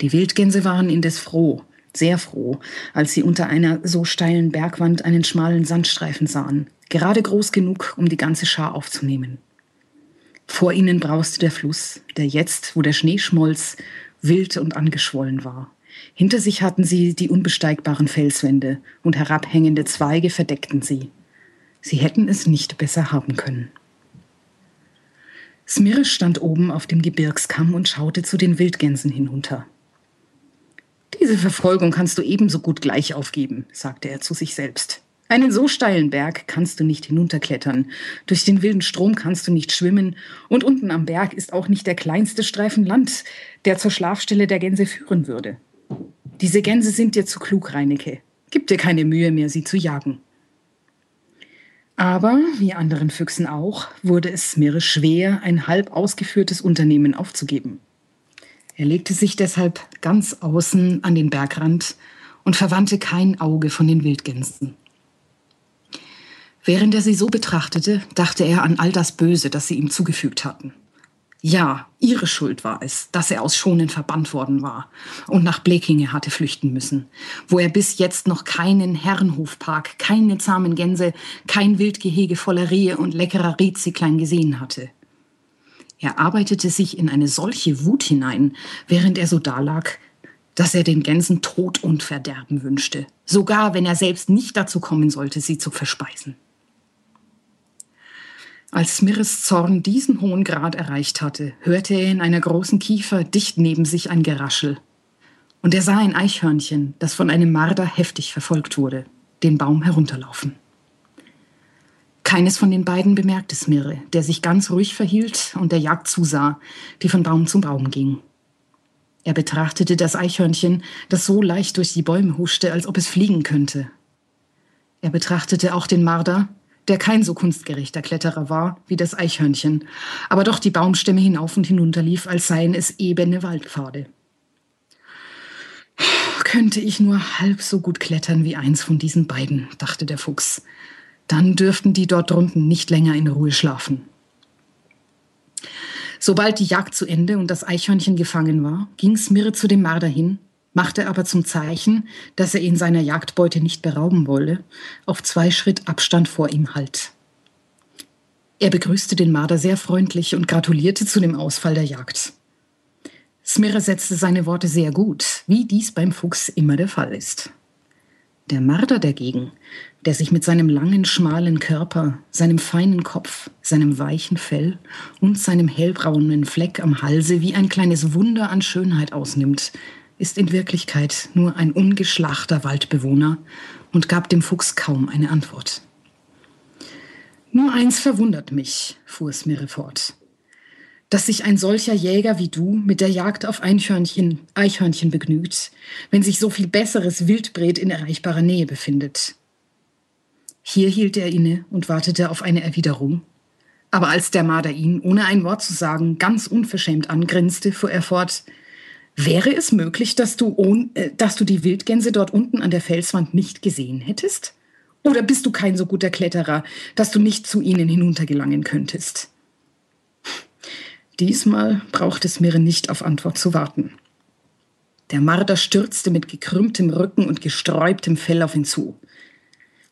Die Wildgänse waren indes froh, sehr froh, als sie unter einer so steilen Bergwand einen schmalen Sandstreifen sahen, gerade groß genug, um die ganze Schar aufzunehmen. Vor ihnen brauste der Fluss, der jetzt, wo der Schnee schmolz, wild und angeschwollen war. Hinter sich hatten sie die unbesteigbaren Felswände und herabhängende Zweige verdeckten sie. Sie hätten es nicht besser haben können. Smirre stand oben auf dem Gebirgskamm und schaute zu den Wildgänsen hinunter. Diese Verfolgung kannst du ebenso gut gleich aufgeben, sagte er zu sich selbst. Einen so steilen Berg kannst du nicht hinunterklettern, durch den wilden Strom kannst du nicht schwimmen, und unten am Berg ist auch nicht der kleinste Streifen Land, der zur Schlafstelle der Gänse führen würde. Diese Gänse sind dir zu klug, Reinecke. Gib dir keine Mühe mehr, sie zu jagen. Aber, wie anderen Füchsen auch, wurde es Smirre schwer, ein halb ausgeführtes Unternehmen aufzugeben. Er legte sich deshalb ganz außen an den Bergrand und verwandte kein Auge von den Wildgänsen. Während er sie so betrachtete, dachte er an all das Böse, das sie ihm zugefügt hatten. Ja, ihre Schuld war es, dass er aus Schonen verbannt worden war und nach Blekinge hatte flüchten müssen, wo er bis jetzt noch keinen Herrenhofpark, keine zahmen Gänse, kein Wildgehege voller Rehe und leckerer Rehziklein gesehen hatte. Er arbeitete sich in eine solche Wut hinein, während er so dalag, dass er den Gänsen Tod und Verderben wünschte, sogar wenn er selbst nicht dazu kommen sollte, sie zu verspeisen. Als Smirres Zorn diesen hohen Grad erreicht hatte, hörte er in einer großen Kiefer dicht neben sich ein Geraschel. Und er sah ein Eichhörnchen, das von einem Marder heftig verfolgt wurde, den Baum herunterlaufen. Keines von den beiden bemerkte Smirre, der sich ganz ruhig verhielt und der Jagd zusah, die von Baum zu Baum ging. Er betrachtete das Eichhörnchen, das so leicht durch die Bäume huschte, als ob es fliegen könnte. Er betrachtete auch den Marder, der kein so kunstgerechter Kletterer war wie das Eichhörnchen, aber doch die Baumstämme hinauf und hinunter lief, als seien es ebene Waldpfade. Könnte ich nur halb so gut klettern wie eins von diesen beiden, dachte der Fuchs. Dann dürften die dort drunten nicht länger in Ruhe schlafen. Sobald die Jagd zu Ende und das Eichhörnchen gefangen war, ging Smirre zu dem Marder hin machte aber zum Zeichen, dass er ihn seiner Jagdbeute nicht berauben wolle, auf zwei Schritt Abstand vor ihm Halt. Er begrüßte den Marder sehr freundlich und gratulierte zu dem Ausfall der Jagd. Smirre setzte seine Worte sehr gut, wie dies beim Fuchs immer der Fall ist. Der Marder dagegen, der sich mit seinem langen, schmalen Körper, seinem feinen Kopf, seinem weichen Fell und seinem hellbraunen Fleck am Halse wie ein kleines Wunder an Schönheit ausnimmt, ist in Wirklichkeit nur ein ungeschlachter Waldbewohner und gab dem Fuchs kaum eine Antwort. Nur eins verwundert mich, fuhr Smirre fort, dass sich ein solcher Jäger wie du mit der Jagd auf Eichhörnchen, Eichhörnchen begnügt, wenn sich so viel besseres Wildbret in erreichbarer Nähe befindet. Hier hielt er inne und wartete auf eine Erwiderung. Aber als der Marder ihn, ohne ein Wort zu sagen, ganz unverschämt angrinste, fuhr er fort, Wäre es möglich, dass du, ohn, äh, dass du die Wildgänse dort unten an der Felswand nicht gesehen hättest? Oder bist du kein so guter Kletterer, dass du nicht zu ihnen hinuntergelangen könntest? Diesmal braucht es Mirre nicht auf Antwort zu warten. Der Marder stürzte mit gekrümmtem Rücken und gesträubtem Fell auf ihn zu.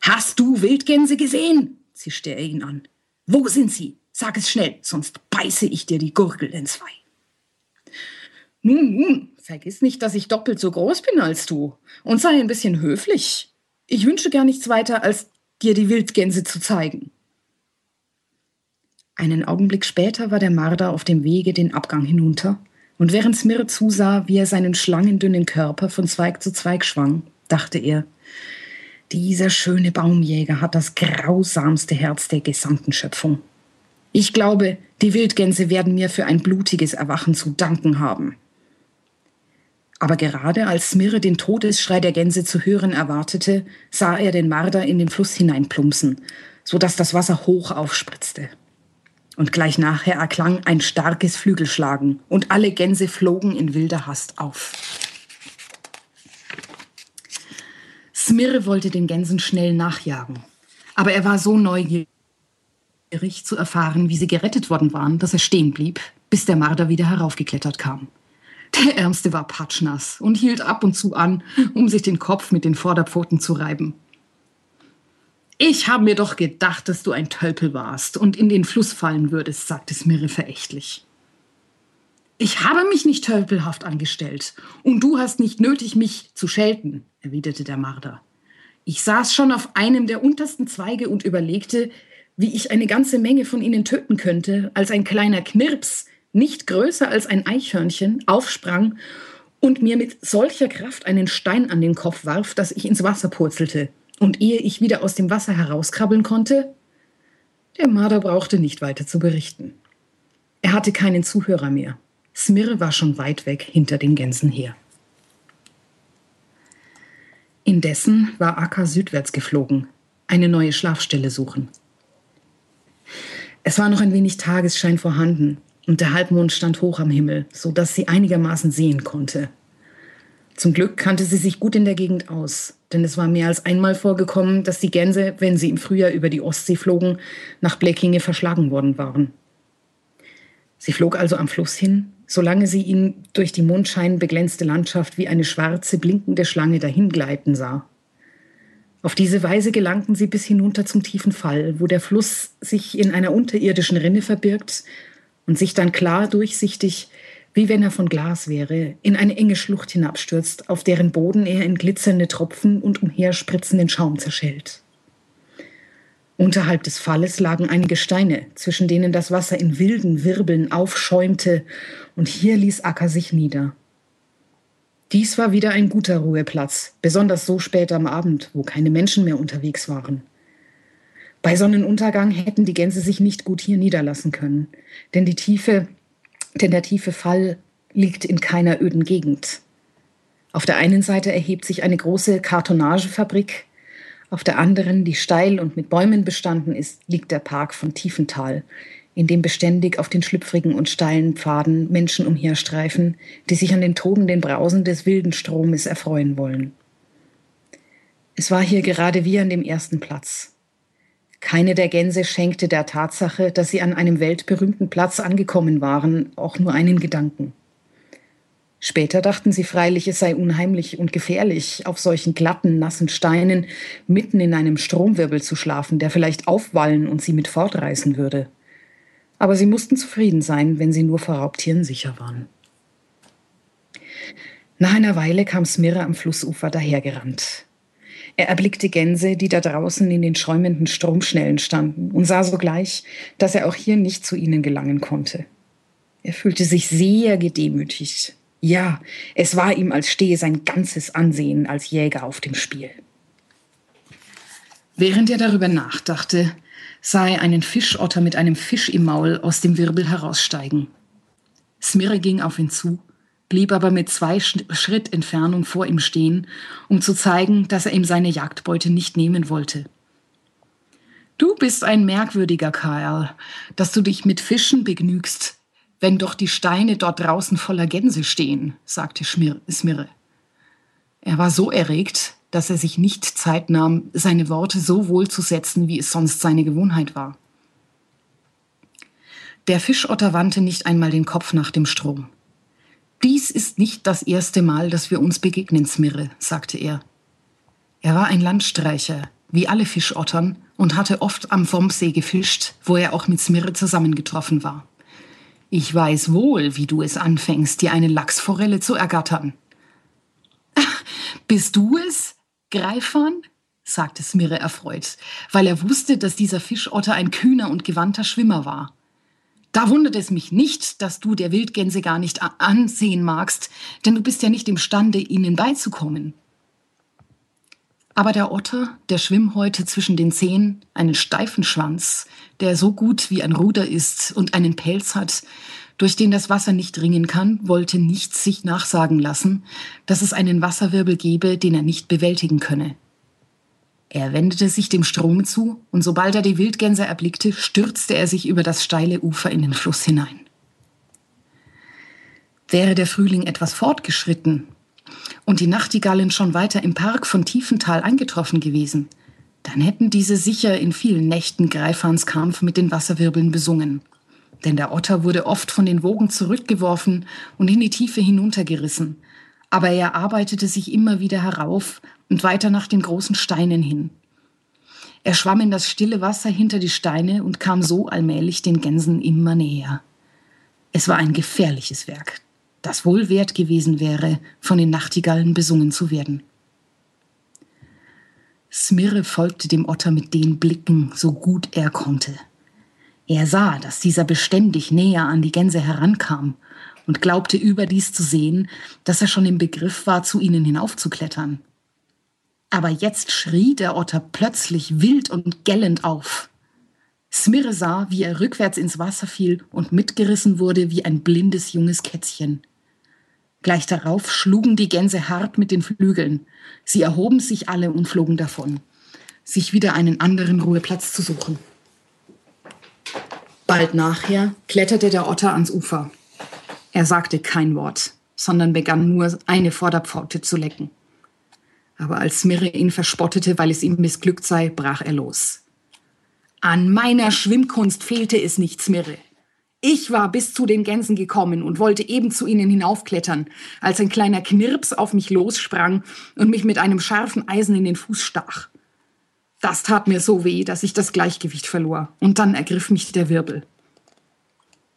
Hast du Wildgänse gesehen? zischte er ihn an. Wo sind sie? Sag es schnell, sonst beiße ich dir die Gurgel entzwei. Nun, nun, vergiss nicht, dass ich doppelt so groß bin als du und sei ein bisschen höflich. Ich wünsche gar nichts weiter, als dir die Wildgänse zu zeigen. Einen Augenblick später war der Marder auf dem Wege den Abgang hinunter, und während Smirre zusah, wie er seinen schlangendünnen Körper von Zweig zu Zweig schwang, dachte er, dieser schöne Baumjäger hat das grausamste Herz der gesamten Schöpfung. Ich glaube, die Wildgänse werden mir für ein blutiges Erwachen zu danken haben. Aber gerade als Smirre den Todesschrei der Gänse zu hören erwartete, sah er den Marder in den Fluss hineinplumpsen, so dass das Wasser hoch aufspritzte. Und gleich nachher erklang ein starkes Flügelschlagen und alle Gänse flogen in wilder Hast auf. Smirre wollte den Gänsen schnell nachjagen, aber er war so neugierig zu erfahren, wie sie gerettet worden waren, dass er stehen blieb, bis der Marder wieder heraufgeklettert kam. Der Ärmste war patschnass und hielt ab und zu an, um sich den Kopf mit den Vorderpfoten zu reiben. Ich habe mir doch gedacht, dass du ein Tölpel warst und in den Fluss fallen würdest, sagte Smirre verächtlich. Ich habe mich nicht tölpelhaft angestellt und du hast nicht nötig, mich zu schelten, erwiderte der Marder. Ich saß schon auf einem der untersten Zweige und überlegte, wie ich eine ganze Menge von ihnen töten könnte, als ein kleiner Knirps nicht größer als ein Eichhörnchen, aufsprang und mir mit solcher Kraft einen Stein an den Kopf warf, dass ich ins Wasser purzelte. Und ehe ich wieder aus dem Wasser herauskrabbeln konnte, der Marder brauchte nicht weiter zu berichten. Er hatte keinen Zuhörer mehr. Smirre war schon weit weg hinter den Gänsen her. Indessen war Akka südwärts geflogen, eine neue Schlafstelle suchen. Es war noch ein wenig Tagesschein vorhanden, und der Halbmond stand hoch am Himmel, so dass sie einigermaßen sehen konnte. Zum Glück kannte sie sich gut in der Gegend aus, denn es war mehr als einmal vorgekommen, dass die Gänse, wenn sie im Frühjahr über die Ostsee flogen, nach Blekinge verschlagen worden waren. Sie flog also am Fluss hin, solange sie ihn durch die Mondschein beglänzte Landschaft wie eine schwarze, blinkende Schlange dahingleiten sah. Auf diese Weise gelangten sie bis hinunter zum tiefen Fall, wo der Fluss sich in einer unterirdischen Rinne verbirgt und sich dann klar durchsichtig, wie wenn er von Glas wäre, in eine enge Schlucht hinabstürzt, auf deren Boden er in glitzernde Tropfen und umherspritzenden Schaum zerschellt. Unterhalb des Falles lagen einige Steine, zwischen denen das Wasser in wilden Wirbeln aufschäumte, und hier ließ Acker sich nieder. Dies war wieder ein guter Ruheplatz, besonders so spät am Abend, wo keine Menschen mehr unterwegs waren. Bei Sonnenuntergang hätten die Gänse sich nicht gut hier niederlassen können, denn, die tiefe, denn der tiefe Fall liegt in keiner öden Gegend. Auf der einen Seite erhebt sich eine große Kartonagefabrik, auf der anderen, die steil und mit Bäumen bestanden ist, liegt der Park von Tiefental, in dem beständig auf den schlüpfrigen und steilen Pfaden Menschen umherstreifen, die sich an den tobenden Brausen des wilden Stromes erfreuen wollen. Es war hier gerade wie an dem ersten Platz. Keine der Gänse schenkte der Tatsache, dass sie an einem weltberühmten Platz angekommen waren, auch nur einen Gedanken. Später dachten sie freilich, es sei unheimlich und gefährlich, auf solchen glatten, nassen Steinen mitten in einem Stromwirbel zu schlafen, der vielleicht aufwallen und sie mit fortreißen würde. Aber sie mussten zufrieden sein, wenn sie nur vor Raubtieren sicher waren. Nach einer Weile kam Smirre am Flussufer dahergerannt. Er erblickte Gänse, die da draußen in den schäumenden Stromschnellen standen, und sah sogleich, dass er auch hier nicht zu ihnen gelangen konnte. Er fühlte sich sehr gedemütigt. Ja, es war ihm, als stehe sein ganzes Ansehen als Jäger auf dem Spiel. Während er darüber nachdachte, sah er einen Fischotter mit einem Fisch im Maul aus dem Wirbel heraussteigen. Smirre ging auf ihn zu, blieb aber mit zwei Schritt Entfernung vor ihm stehen, um zu zeigen, dass er ihm seine Jagdbeute nicht nehmen wollte. Du bist ein merkwürdiger Kerl, dass du dich mit Fischen begnügst, wenn doch die Steine dort draußen voller Gänse stehen, sagte Smirre. Er war so erregt, dass er sich nicht Zeit nahm, seine Worte so wohl zu setzen, wie es sonst seine Gewohnheit war. Der Fischotter wandte nicht einmal den Kopf nach dem Strom. Dies ist nicht das erste Mal, dass wir uns begegnen, Smirre, sagte er. Er war ein Landstreicher, wie alle Fischottern, und hatte oft am Vombsee gefischt, wo er auch mit Smirre zusammengetroffen war. Ich weiß wohl, wie du es anfängst, dir eine Lachsforelle zu ergattern. Bist du es, Greifan? sagte Smirre erfreut, weil er wusste, dass dieser Fischotter ein kühner und gewandter Schwimmer war. Da wundert es mich nicht, dass du der Wildgänse gar nicht ansehen magst, denn du bist ja nicht imstande, ihnen beizukommen. Aber der Otter, der Schwimmhäute zwischen den Zehen, einen steifen Schwanz, der so gut wie ein Ruder ist und einen Pelz hat, durch den das Wasser nicht dringen kann, wollte nicht sich nachsagen lassen, dass es einen Wasserwirbel gebe, den er nicht bewältigen könne. Er wendete sich dem Strom zu, und sobald er die Wildgänse erblickte, stürzte er sich über das steile Ufer in den Fluss hinein. Wäre der Frühling etwas fortgeschritten, und die Nachtigallen schon weiter im Park von Tiefental eingetroffen gewesen, dann hätten diese sicher in vielen Nächten Greifhans Kampf mit den Wasserwirbeln besungen. Denn der Otter wurde oft von den Wogen zurückgeworfen und in die Tiefe hinuntergerissen. Aber er arbeitete sich immer wieder herauf und weiter nach den großen Steinen hin. Er schwamm in das stille Wasser hinter die Steine und kam so allmählich den Gänsen immer näher. Es war ein gefährliches Werk, das wohl wert gewesen wäre, von den Nachtigallen besungen zu werden. Smirre folgte dem Otter mit den Blicken, so gut er konnte. Er sah, dass dieser beständig näher an die Gänse herankam und glaubte überdies zu sehen, dass er schon im Begriff war, zu ihnen hinaufzuklettern. Aber jetzt schrie der Otter plötzlich wild und gellend auf. Smirre sah, wie er rückwärts ins Wasser fiel und mitgerissen wurde wie ein blindes junges Kätzchen. Gleich darauf schlugen die Gänse hart mit den Flügeln. Sie erhoben sich alle und flogen davon, sich wieder einen anderen Ruheplatz zu suchen. Bald nachher kletterte der Otter ans Ufer. Er sagte kein Wort, sondern begann nur eine Vorderpforte zu lecken. Aber als Smirre ihn verspottete, weil es ihm missglückt sei, brach er los. An meiner Schwimmkunst fehlte es nicht, Smirre. Ich war bis zu den Gänsen gekommen und wollte eben zu ihnen hinaufklettern, als ein kleiner Knirps auf mich lossprang und mich mit einem scharfen Eisen in den Fuß stach. Das tat mir so weh, dass ich das Gleichgewicht verlor, und dann ergriff mich der Wirbel.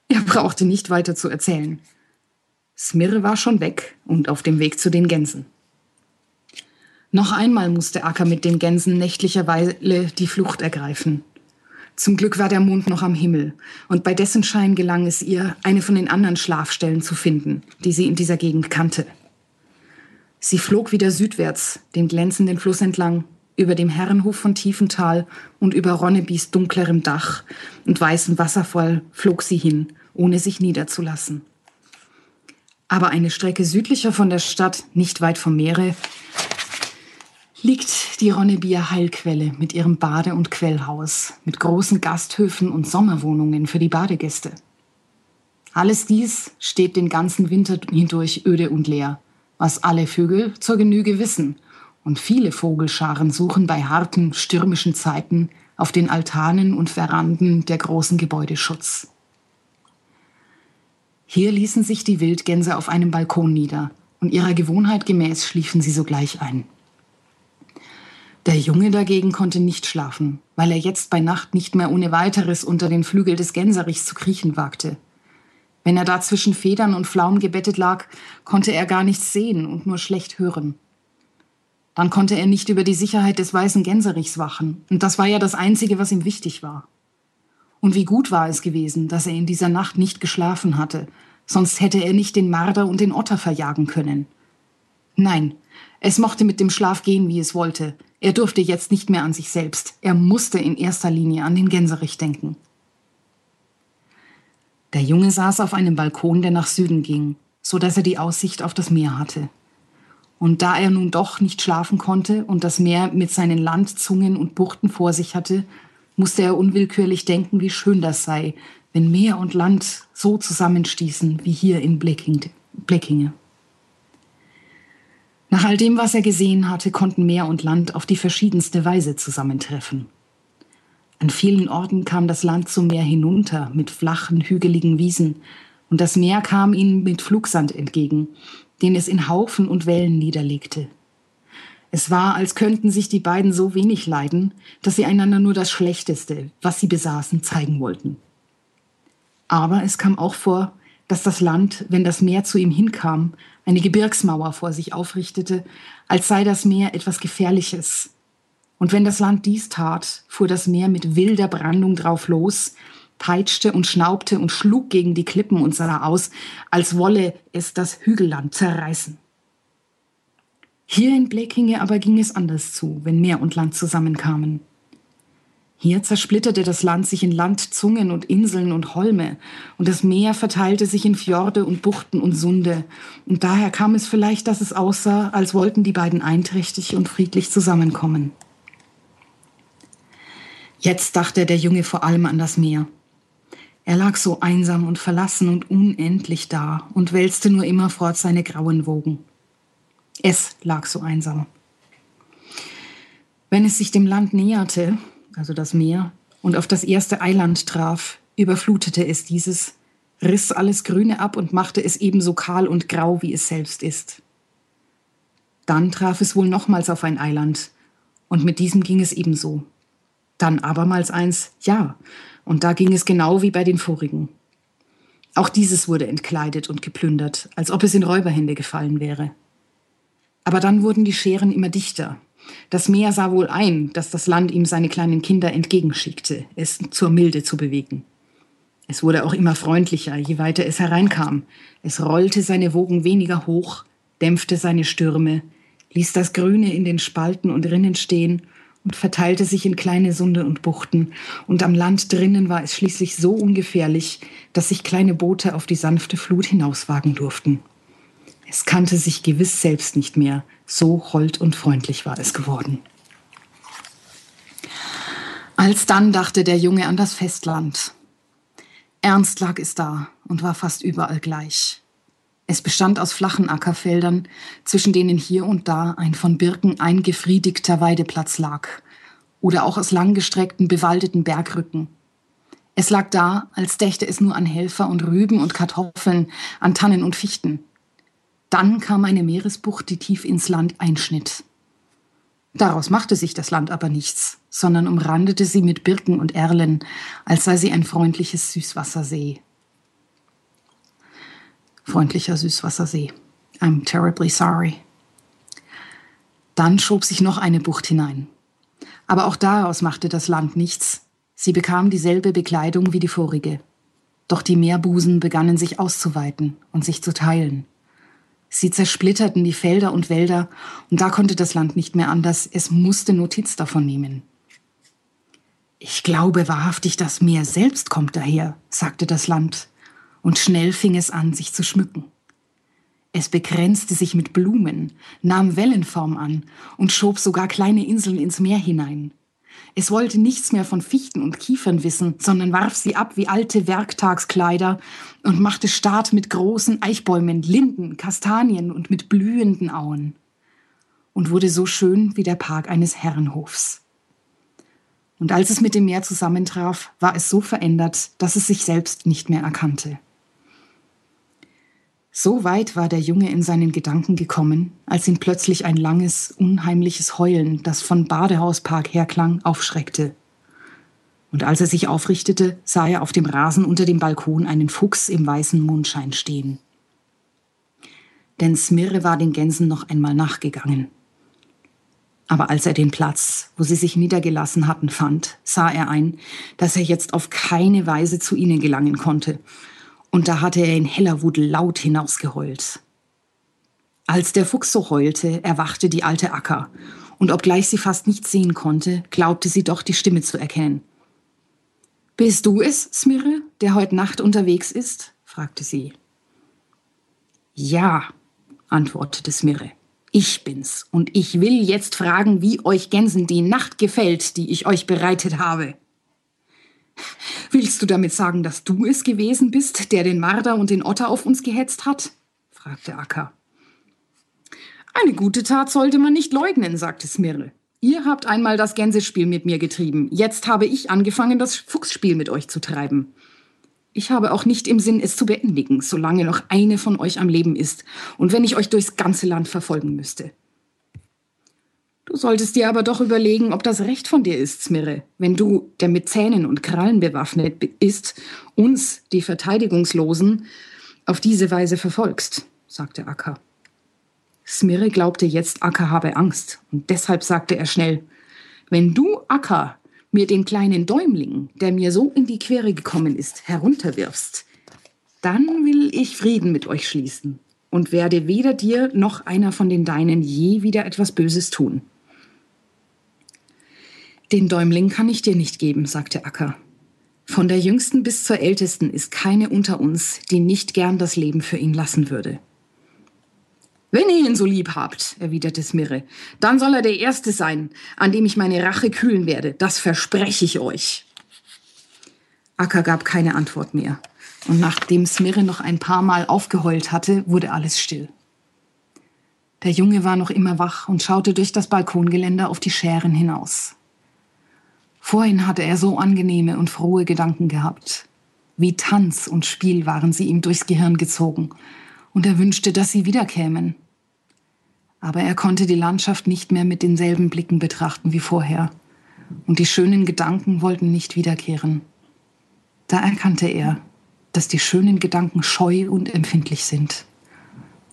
Er brauchte nicht weiter zu erzählen. Smirre war schon weg und auf dem Weg zu den Gänsen. Noch einmal musste Acker mit den Gänsen nächtlicherweise die Flucht ergreifen. Zum Glück war der Mond noch am Himmel, und bei dessen Schein gelang es ihr, eine von den anderen Schlafstellen zu finden, die sie in dieser Gegend kannte. Sie flog wieder südwärts, den glänzenden Fluss entlang, über dem Herrenhof von Tiefental und über Ronnebys dunklerem Dach und weißem Wasserfall flog sie hin, ohne sich niederzulassen. Aber eine Strecke südlicher von der Stadt, nicht weit vom Meere, liegt die Ronnebier Heilquelle mit ihrem Bade- und Quellhaus, mit großen Gasthöfen und Sommerwohnungen für die Badegäste. Alles dies steht den ganzen Winter hindurch öde und leer, was alle Vögel zur Genüge wissen. Und viele Vogelscharen suchen bei harten, stürmischen Zeiten auf den Altanen und Veranden der großen Gebäude Schutz. Hier ließen sich die Wildgänse auf einem Balkon nieder, und ihrer Gewohnheit gemäß schliefen sie sogleich ein. Der Junge dagegen konnte nicht schlafen, weil er jetzt bei Nacht nicht mehr ohne weiteres unter den Flügel des Gänserichs zu kriechen wagte. Wenn er da zwischen Federn und Pflaumen gebettet lag, konnte er gar nichts sehen und nur schlecht hören. Dann konnte er nicht über die Sicherheit des weißen Gänserichs wachen. Und das war ja das Einzige, was ihm wichtig war. Und wie gut war es gewesen, dass er in dieser Nacht nicht geschlafen hatte, sonst hätte er nicht den Marder und den Otter verjagen können. Nein, es mochte mit dem Schlaf gehen, wie es wollte. Er durfte jetzt nicht mehr an sich selbst. Er musste in erster Linie an den Gänserich denken. Der Junge saß auf einem Balkon, der nach Süden ging, so dass er die Aussicht auf das Meer hatte. Und da er nun doch nicht schlafen konnte und das Meer mit seinen Landzungen und Buchten vor sich hatte, musste er unwillkürlich denken, wie schön das sei, wenn Meer und Land so zusammenstießen wie hier in Bleckinge. Nach all dem, was er gesehen hatte, konnten Meer und Land auf die verschiedenste Weise zusammentreffen. An vielen Orten kam das Land zum Meer hinunter mit flachen, hügeligen Wiesen, und das Meer kam ihnen mit Flugsand entgegen, den es in Haufen und Wellen niederlegte. Es war, als könnten sich die beiden so wenig leiden, dass sie einander nur das Schlechteste, was sie besaßen, zeigen wollten. Aber es kam auch vor, dass das Land, wenn das Meer zu ihm hinkam, eine Gebirgsmauer vor sich aufrichtete, als sei das Meer etwas Gefährliches. Und wenn das Land dies tat, fuhr das Meer mit wilder Brandung drauf los, peitschte und schnaubte und schlug gegen die Klippen und sah aus, als wolle es das Hügelland zerreißen. Hier in Blekinge aber ging es anders zu, wenn Meer und Land zusammenkamen. Hier zersplitterte das Land sich in Landzungen und Inseln und Holme, und das Meer verteilte sich in Fjorde und Buchten und Sunde, und daher kam es vielleicht, dass es aussah, als wollten die beiden einträchtig und friedlich zusammenkommen. Jetzt dachte der Junge vor allem an das Meer. Er lag so einsam und verlassen und unendlich da und wälzte nur immerfort seine grauen Wogen. Es lag so einsam. Wenn es sich dem Land näherte, also das Meer, und auf das erste Eiland traf, überflutete es dieses, riss alles Grüne ab und machte es ebenso kahl und grau, wie es selbst ist. Dann traf es wohl nochmals auf ein Eiland, und mit diesem ging es ebenso. Dann abermals eins, ja, und da ging es genau wie bei den vorigen. Auch dieses wurde entkleidet und geplündert, als ob es in Räuberhände gefallen wäre. Aber dann wurden die Scheren immer dichter. Das Meer sah wohl ein, dass das Land ihm seine kleinen Kinder entgegenschickte, es zur Milde zu bewegen. Es wurde auch immer freundlicher, je weiter es hereinkam. Es rollte seine Wogen weniger hoch, dämpfte seine Stürme, ließ das Grüne in den Spalten und Rinnen stehen und verteilte sich in kleine Sunde und Buchten, und am Land drinnen war es schließlich so ungefährlich, dass sich kleine Boote auf die sanfte Flut hinauswagen durften. Es kannte sich gewiss selbst nicht mehr, so hold und freundlich war es geworden. Alsdann dachte der Junge an das Festland. Ernst lag es da und war fast überall gleich. Es bestand aus flachen Ackerfeldern, zwischen denen hier und da ein von Birken eingefriedigter Weideplatz lag, oder auch aus langgestreckten, bewaldeten Bergrücken. Es lag da, als dächte es nur an Helfer und Rüben und Kartoffeln, an Tannen und Fichten. Dann kam eine Meeresbucht, die tief ins Land einschnitt. Daraus machte sich das Land aber nichts, sondern umrandete sie mit Birken und Erlen, als sei sie ein freundliches Süßwassersee freundlicher Süßwassersee. I'm terribly sorry. Dann schob sich noch eine Bucht hinein. Aber auch daraus machte das Land nichts. Sie bekam dieselbe Bekleidung wie die vorige. Doch die Meerbusen begannen sich auszuweiten und sich zu teilen. Sie zersplitterten die Felder und Wälder, und da konnte das Land nicht mehr anders, es musste Notiz davon nehmen. Ich glaube wahrhaftig, das Meer selbst kommt daher, sagte das Land und schnell fing es an, sich zu schmücken. Es begrenzte sich mit Blumen, nahm Wellenform an und schob sogar kleine Inseln ins Meer hinein. Es wollte nichts mehr von Fichten und Kiefern wissen, sondern warf sie ab wie alte Werktagskleider und machte Staat mit großen Eichbäumen, Linden, Kastanien und mit blühenden Auen. Und wurde so schön wie der Park eines Herrenhofs. Und als es mit dem Meer zusammentraf, war es so verändert, dass es sich selbst nicht mehr erkannte. So weit war der Junge in seinen Gedanken gekommen, als ihn plötzlich ein langes, unheimliches Heulen, das von Badehauspark herklang, aufschreckte. Und als er sich aufrichtete, sah er auf dem Rasen unter dem Balkon einen Fuchs im weißen Mondschein stehen. Denn Smirre war den Gänsen noch einmal nachgegangen. Aber als er den Platz, wo sie sich niedergelassen hatten, fand, sah er ein, dass er jetzt auf keine Weise zu ihnen gelangen konnte. Und da hatte er in heller Wut laut hinausgeheult. Als der Fuchs so heulte, erwachte die alte Acker, und obgleich sie fast nichts sehen konnte, glaubte sie doch die Stimme zu erkennen. Bist du es, Smirre, der heute Nacht unterwegs ist? fragte sie. Ja, antwortete Smirre. Ich bin's und ich will jetzt fragen, wie euch Gänsen die Nacht gefällt, die ich euch bereitet habe. Willst du damit sagen, dass du es gewesen bist, der den Marder und den Otter auf uns gehetzt hat? fragte Akka. Eine gute Tat sollte man nicht leugnen, sagte Smirre. Ihr habt einmal das Gänsespiel mit mir getrieben. Jetzt habe ich angefangen, das Fuchsspiel mit euch zu treiben. Ich habe auch nicht im Sinn, es zu beendigen, solange noch eine von euch am Leben ist und wenn ich euch durchs ganze Land verfolgen müsste. Du solltest dir aber doch überlegen, ob das Recht von dir ist, Smirre, wenn du, der mit Zähnen und Krallen bewaffnet ist, uns, die Verteidigungslosen, auf diese Weise verfolgst, sagte Akka. Smirre glaubte jetzt, Akka habe Angst, und deshalb sagte er schnell, wenn du, Akka, mir den kleinen Däumling, der mir so in die Quere gekommen ist, herunterwirfst, dann will ich Frieden mit euch schließen und werde weder dir noch einer von den Deinen je wieder etwas Böses tun. Den Däumling kann ich dir nicht geben, sagte Acker. Von der jüngsten bis zur ältesten ist keine unter uns, die nicht gern das Leben für ihn lassen würde. Wenn ihr ihn so lieb habt, erwiderte Smirre, dann soll er der Erste sein, an dem ich meine Rache kühlen werde. Das verspreche ich euch. Acker gab keine Antwort mehr. Und nachdem Smirre noch ein paar Mal aufgeheult hatte, wurde alles still. Der Junge war noch immer wach und schaute durch das Balkongeländer auf die Schären hinaus. Vorhin hatte er so angenehme und frohe Gedanken gehabt. Wie Tanz und Spiel waren sie ihm durchs Gehirn gezogen und er wünschte, dass sie wiederkämen. Aber er konnte die Landschaft nicht mehr mit denselben Blicken betrachten wie vorher, und die schönen Gedanken wollten nicht wiederkehren. Da erkannte er, dass die schönen Gedanken scheu und empfindlich sind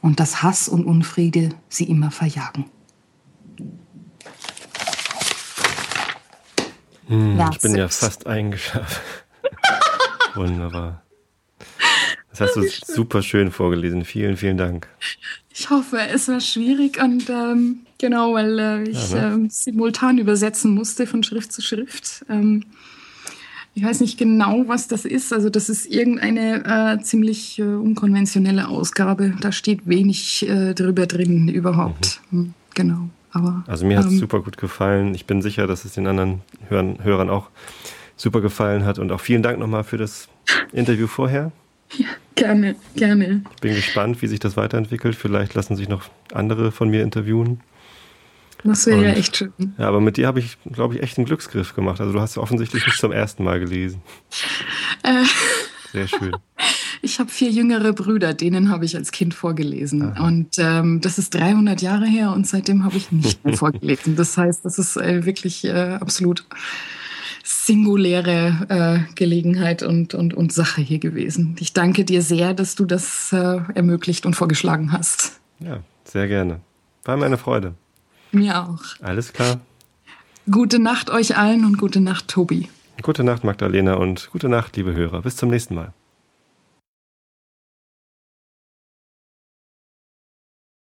und dass Hass und Unfriede sie immer verjagen. Hm, ich bin ja fast eingeschlafen. Wunderbar. Das hast du super schön vorgelesen. Vielen, vielen Dank. Ich hoffe, es war schwierig und ähm, genau, weil äh, ich ja, ne? äh, simultan übersetzen musste von Schrift zu Schrift. Ähm, ich weiß nicht genau, was das ist. Also das ist irgendeine äh, ziemlich äh, unkonventionelle Ausgabe. Da steht wenig äh, drüber drin überhaupt. Mhm. Hm, genau. Aber, also mir hat es ähm, super gut gefallen. Ich bin sicher, dass es den anderen Hörern, Hörern auch super gefallen hat. Und auch vielen Dank nochmal für das Interview vorher. Ja, gerne, gerne. Ich bin gespannt, wie sich das weiterentwickelt. Vielleicht lassen sich noch andere von mir interviewen. Das wäre ja echt schön. Ja, aber mit dir habe ich, glaube ich, echt einen Glücksgriff gemacht. Also du hast offensichtlich nicht zum ersten Mal gelesen. Äh, Sehr schön. Ich habe vier jüngere Brüder, denen habe ich als Kind vorgelesen. Aha. Und ähm, das ist 300 Jahre her und seitdem habe ich nicht mehr vorgelesen. Das heißt, das ist äh, wirklich äh, absolut singuläre äh, Gelegenheit und, und, und Sache hier gewesen. Ich danke dir sehr, dass du das äh, ermöglicht und vorgeschlagen hast. Ja, sehr gerne. War meine Freude. Mir auch. Alles klar. Gute Nacht euch allen und gute Nacht, Tobi. Gute Nacht, Magdalena, und gute Nacht, liebe Hörer. Bis zum nächsten Mal.